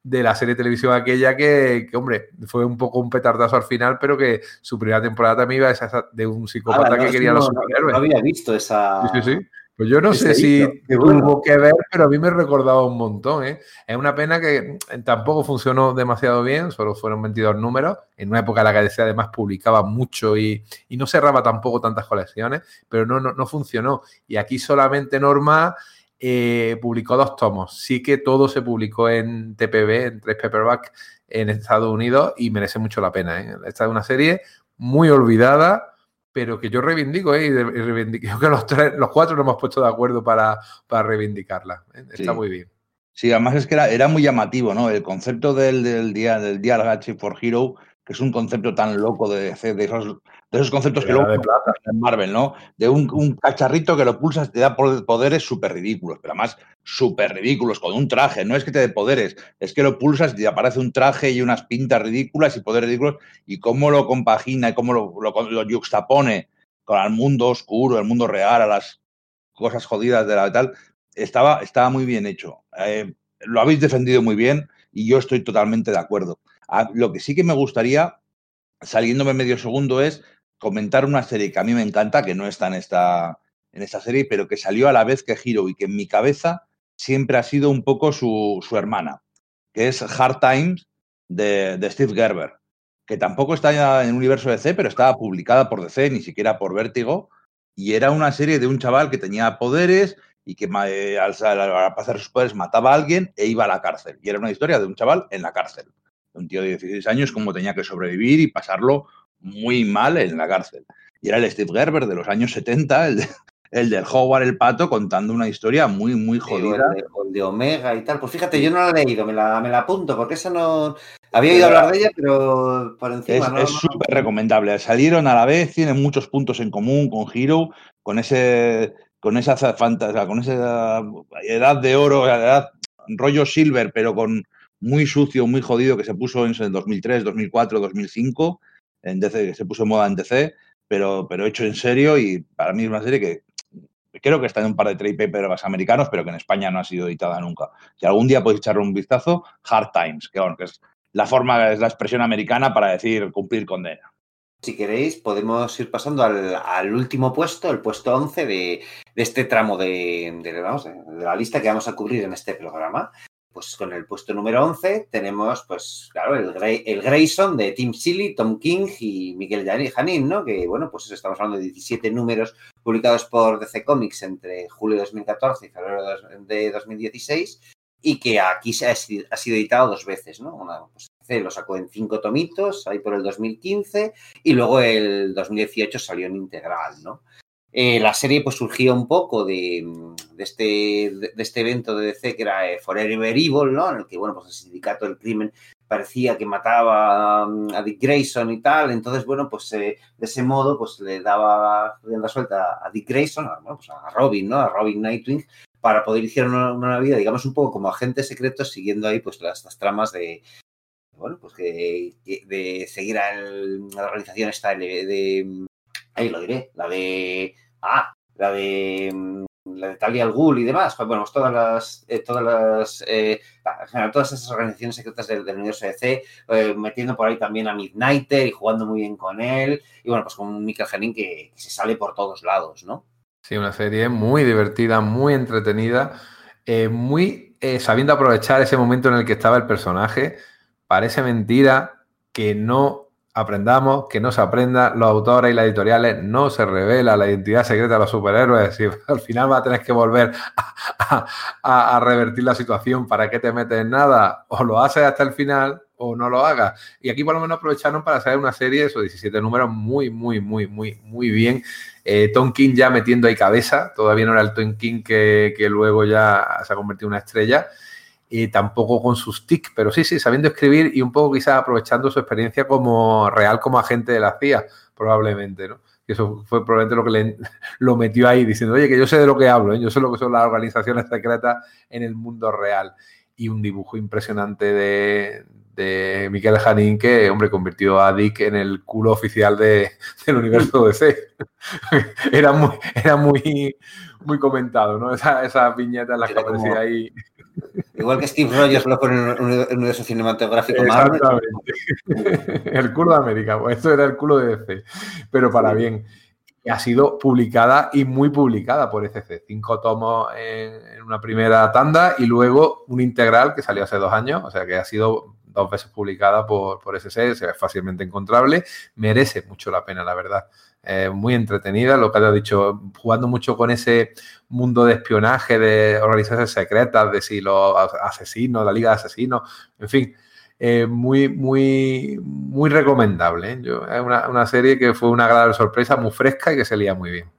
de la serie de televisión aquella que, que, hombre, fue un poco un petardazo al final, pero que su primera temporada también iba esa, de un psicópata ah, no, que quería no, los superhéroes. No había visto esa... Sí, sí, sí. Pues yo no sé si bueno. tuvo que ver, pero a mí me recordaba un montón. ¿eh? Es una pena que tampoco funcionó demasiado bien, solo fueron 22 números, en una época en la que DC además publicaba mucho y, y no cerraba tampoco tantas colecciones, pero no, no, no funcionó. Y aquí solamente Norma eh, publicó dos tomos. Sí que todo se publicó en TPB, en tres paperback en Estados Unidos y merece mucho la pena. ¿eh? Esta es una serie muy olvidada, pero que yo reivindico ¿eh? y reivindico. Que los, tres, los cuatro nos hemos puesto de acuerdo para, para reivindicarla. Está sí. muy bien. Sí, además es que era, era muy llamativo, ¿no? El concepto del, del día del día H for Hero, que es un concepto tan loco de, de esos de esos conceptos que luego de plata. en Marvel, ¿no? De un, un, cacharrito que lo pulsas te da poderes súper ridículos, pero además súper ridículos, con un traje. No es que te dé poderes, es que lo pulsas y te aparece un traje y unas pintas ridículas y poderes ridículos, y cómo lo compagina y cómo lo, lo, lo yuxtapone con el mundo oscuro, el mundo real, a las cosas jodidas de la tal, estaba, estaba muy bien hecho. Eh, lo habéis defendido muy bien y yo estoy totalmente de acuerdo. Lo que sí que me gustaría, saliéndome medio segundo, es comentar una serie que a mí me encanta, que no está en esta, en esta serie, pero que salió a la vez que Hero y que en mi cabeza siempre ha sido un poco su, su hermana, que es Hard Times de, de, Steve Gerber, que tampoco está en el universo de DC, pero estaba publicada por DC, ni siquiera por Vértigo, y era una serie de un chaval que tenía poderes y que eh, al, al pasar sus poderes mataba a alguien e iba a la cárcel. Y era una historia de un chaval en la cárcel. Un tío de 16 años, cómo tenía que sobrevivir y pasarlo muy mal en la cárcel. Y era el Steve Gerber de los años 70, el, de, el del Howard el Pato, contando una historia muy, muy jodida. El de, el de, Omega y tal. Pues fíjate, yo no la he leído, me la, me la apunto, porque esa no. Había oído hablar de ella, pero por encima. Es súper no, recomendable. Salieron a la vez, tienen muchos puntos en común con Hero, con ese. Con esa fantasía, con esa edad de oro, edad rollo silver, pero con muy sucio, muy jodido que se puso en el 2003, 2004, 2005 en DC, que se puso en moda en DC, pero, pero hecho en serio y para mí es una serie que creo que está en un par de trade papers americanos, pero que en España no ha sido editada nunca. Si algún día podéis echarle un vistazo, Hard Times, que, bueno, que es la forma, es la expresión americana para decir cumplir condena. si queréis, podemos ir pasando al, último puesto, el puesto 11 de, este tramo de, de, la lista que vamos a cubrir en este programa. Pues con el puesto número 11 tenemos, pues claro, el, el Grayson de Tim Seeley, Tom King y Miguel Janín, ¿no? Que, bueno, pues estamos hablando de 17 números publicados por DC Comics entre julio de 2014 y febrero de 2016 y que aquí se ha, sido editado dos veces, ¿no? Una, pues, lo sacó en cinco tomitos, ahí por el 2015, y luego el 2018 salió en integral, ¿no? Eh, la serie pues surgió un poco de, este, de, este evento de DC que era eh, Forever Evil, ¿no? En el que, bueno, pues el sindicato del crimen parecía que mataba a Dick Grayson y tal, entonces, bueno, pues eh, de ese modo, pues le daba la suelta a Dick Grayson, a, pues, a Robin, ¿no? A Robin Nightwing, para poder iniciar una, vida, digamos, un poco como agente secreto, siguiendo ahí pues las, tramas de, bueno, pues que, de seguir a la organización esta de, ahí lo diré, la de, ah, la de la de Talia al Ghul y demás, pues, bueno, pues todas las, eh, todas las, eh, todas esas organizaciones secretas del, universo DC, eh, metiendo por ahí también a Midnighter y jugando muy bien con él, y bueno, pues con un Michael Henning que, se sale por todos lados, ¿no? Sí, una serie muy divertida, muy entretenida, eh, muy sabiendo aprovechar ese momento en el que estaba el personaje. Parece mentira que no aprendamos, que no se aprenda, los autores y las editoriales no se revela la identidad secreta de los superhéroes y al final va a tener que volver a, revertir la situación. ¿Para qué te metes en nada? O lo haces hasta el final o no lo hagas. Y aquí por lo menos aprovecharon para hacer una serie, esos 17 números, muy, muy, muy, muy, muy bien. Eh, Tom King ya metiendo ahí cabeza, todavía no era el Tom King que, luego ya se ha convertido en una estrella. Y tampoco con sus tics, pero sí, sí, sabiendo escribir y un poco quizás aprovechando su experiencia como real como agente de la CIA, probablemente, ¿no? Y eso fue probablemente lo que le, lo metió ahí, diciendo, oye, que yo sé de lo que hablo, ¿eh? yo sé lo que son las organizaciones secretas en el mundo real. Y un dibujo impresionante de, de Miquel Janín que, hombre, convirtió a Dick en el culo oficial de, del universo DC. era muy, era muy, muy comentado, ¿no? Esa, esas viñetas las que aparecía ahí. Igual que Steve Rogers lo pone en un universo cinematográfico Exactamente. el culo de América. Pues esto era el culo de DC. Pero para bien. Ha sido publicada y muy publicada por ECC. Cinco tomos en, una primera tanda y luego un integral que salió hace dos años. O sea que ha sido dos veces publicada por, por ve fácilmente encontrable, merece mucho la pena, la verdad. Muy entretenida, lo que ha dicho, jugando mucho con ese mundo de espionaje, de organizaciones secretas, de si los asesinos, la liga de asesinos, en fin, muy, muy, muy recomendable. ¿eh? es una, una, serie que fue una agradable sorpresa, muy fresca y que se leía muy bien.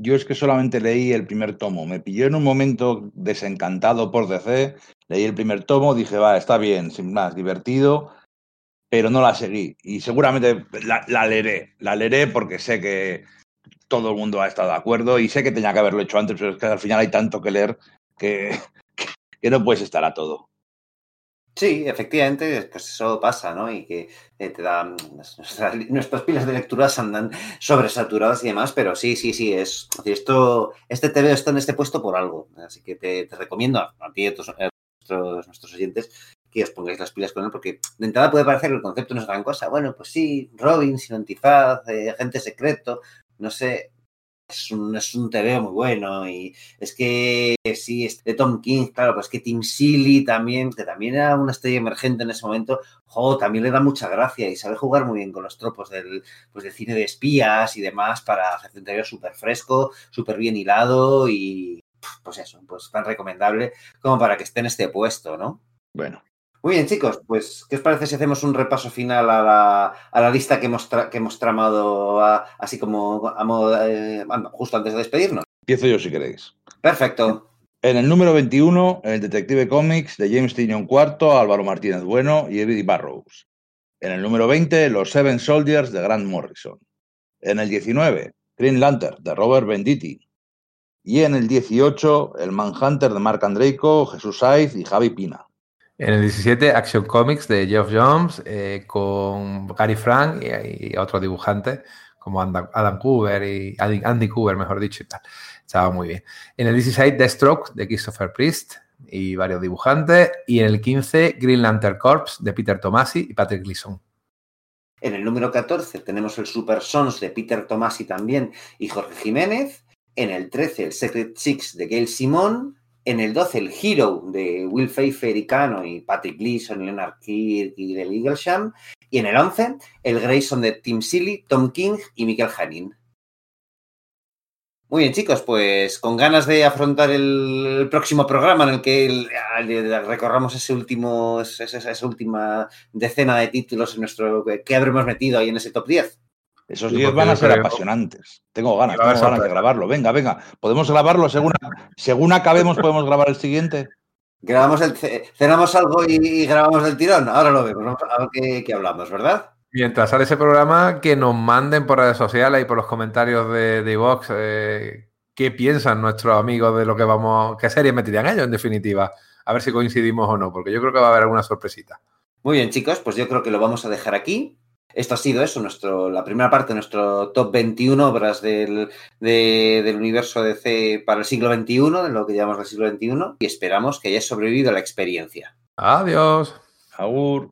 Yo es que solamente leí el primer tomo. Me pilló en un momento desencantado por DC. Leí el primer tomo, dije, va, está bien, sin más, divertido, pero no la seguí. Y seguramente la, leeré. La leeré porque sé que todo el mundo ha estado de acuerdo y sé que tenía que haberlo hecho antes, pero es que al final hay tanto que leer que, que no puedes estar a todo. Sí, efectivamente, pues eso pasa, ¿no? Y que eh, te da. Nuestras, pilas de lecturas andan sobresaturadas y demás, pero sí, sí, sí, es. Esto, este TV está en este puesto por algo. Así que te, recomiendo a, ti y a, nuestros, oyentes que os pongáis las pilas con él, porque de entrada puede parecer que el concepto no es gran cosa. Bueno, pues sí, Robin sin antifaz, eh, agente secreto, no sé, es un, es un TV muy bueno y es que sí, es de Tom King, claro, pues que Tim Seeley también, que también era una estrella emergente en ese momento, jo, también le da mucha gracia y sabe jugar muy bien con los tropos del, pues del cine de espías y demás para hacer un TV súper fresco, súper bien hilado y pues eso, pues tan recomendable como para que esté en este puesto, ¿no? Bueno, muy bien, chicos, pues, ¿qué os parece si hacemos un repaso final a la, a la lista que hemos, que hemos tramado así como a eh, justo antes de despedirnos? Empiezo yo si queréis. Perfecto. En el número 21, el Detective Comics de James Tinion IV, Álvaro Martínez Bueno y Eddie Barrows. En el número 20, Los Seven Soldiers de Grant Morrison. En el 19, Green Lantern de Robert Venditti. Y en el 18, el Manhunter de Mark Andreiko, Jesús Saiz y Javi Pina. En el 17, Action Comics de Geoff Jones, eh, con Gary Frank y, otros dibujantes como Adam Cooper y Andy Cooper, mejor dicho, y tal. Estaba muy bien. En el 16, Deathstroke de Christopher Priest y varios dibujantes. Y en el 15, Green Lantern Corps de Peter Tomasi y Patrick Gleason. En el número 14 tenemos el Super Sons de Peter Tomasi también y Jorge Jiménez. En el 13 el Secret Six de Gail Simón. En el 12 el Hero de Will Pfeiffer y Cano y Patrick Gleason, Leonard Kirk y del Eaglesham. Y en el 11 el Grayson de Tim Seeley, Tom King y Michael Hanning. Muy bien, chicos, pues con ganas de afrontar el, próximo programa en el que recorramos ese último, esa, esa, última decena de títulos en nuestro que habremos metido ahí en ese top 10. Esos 10 van a ser apasionantes. Tengo ganas, tengo ganas de grabarlo. Venga, venga, podemos grabarlo según, según acabemos, podemos grabar el siguiente. Grabamos el, cenamos algo y, grabamos el tirón. Ahora lo vemos. Vamos a ver qué hablamos, ¿verdad? Mientras sale ese programa, que nos manden por redes sociales y por los comentarios de, de Vox eh, qué piensan nuestros amigos de lo que vamos, qué series meterían ellos en definitiva. A ver si coincidimos o no, porque yo creo que va a haber alguna sorpresita. Muy bien, chicos, pues yo creo que lo vamos a dejar aquí. Esto ha sido eso, nuestro, la primera parte de nuestro top 21 obras del, del universo DC para el siglo XXI, de lo que llamamos el siglo XXI, y esperamos que hayáis sobrevivido a la experiencia. Adiós. Agur.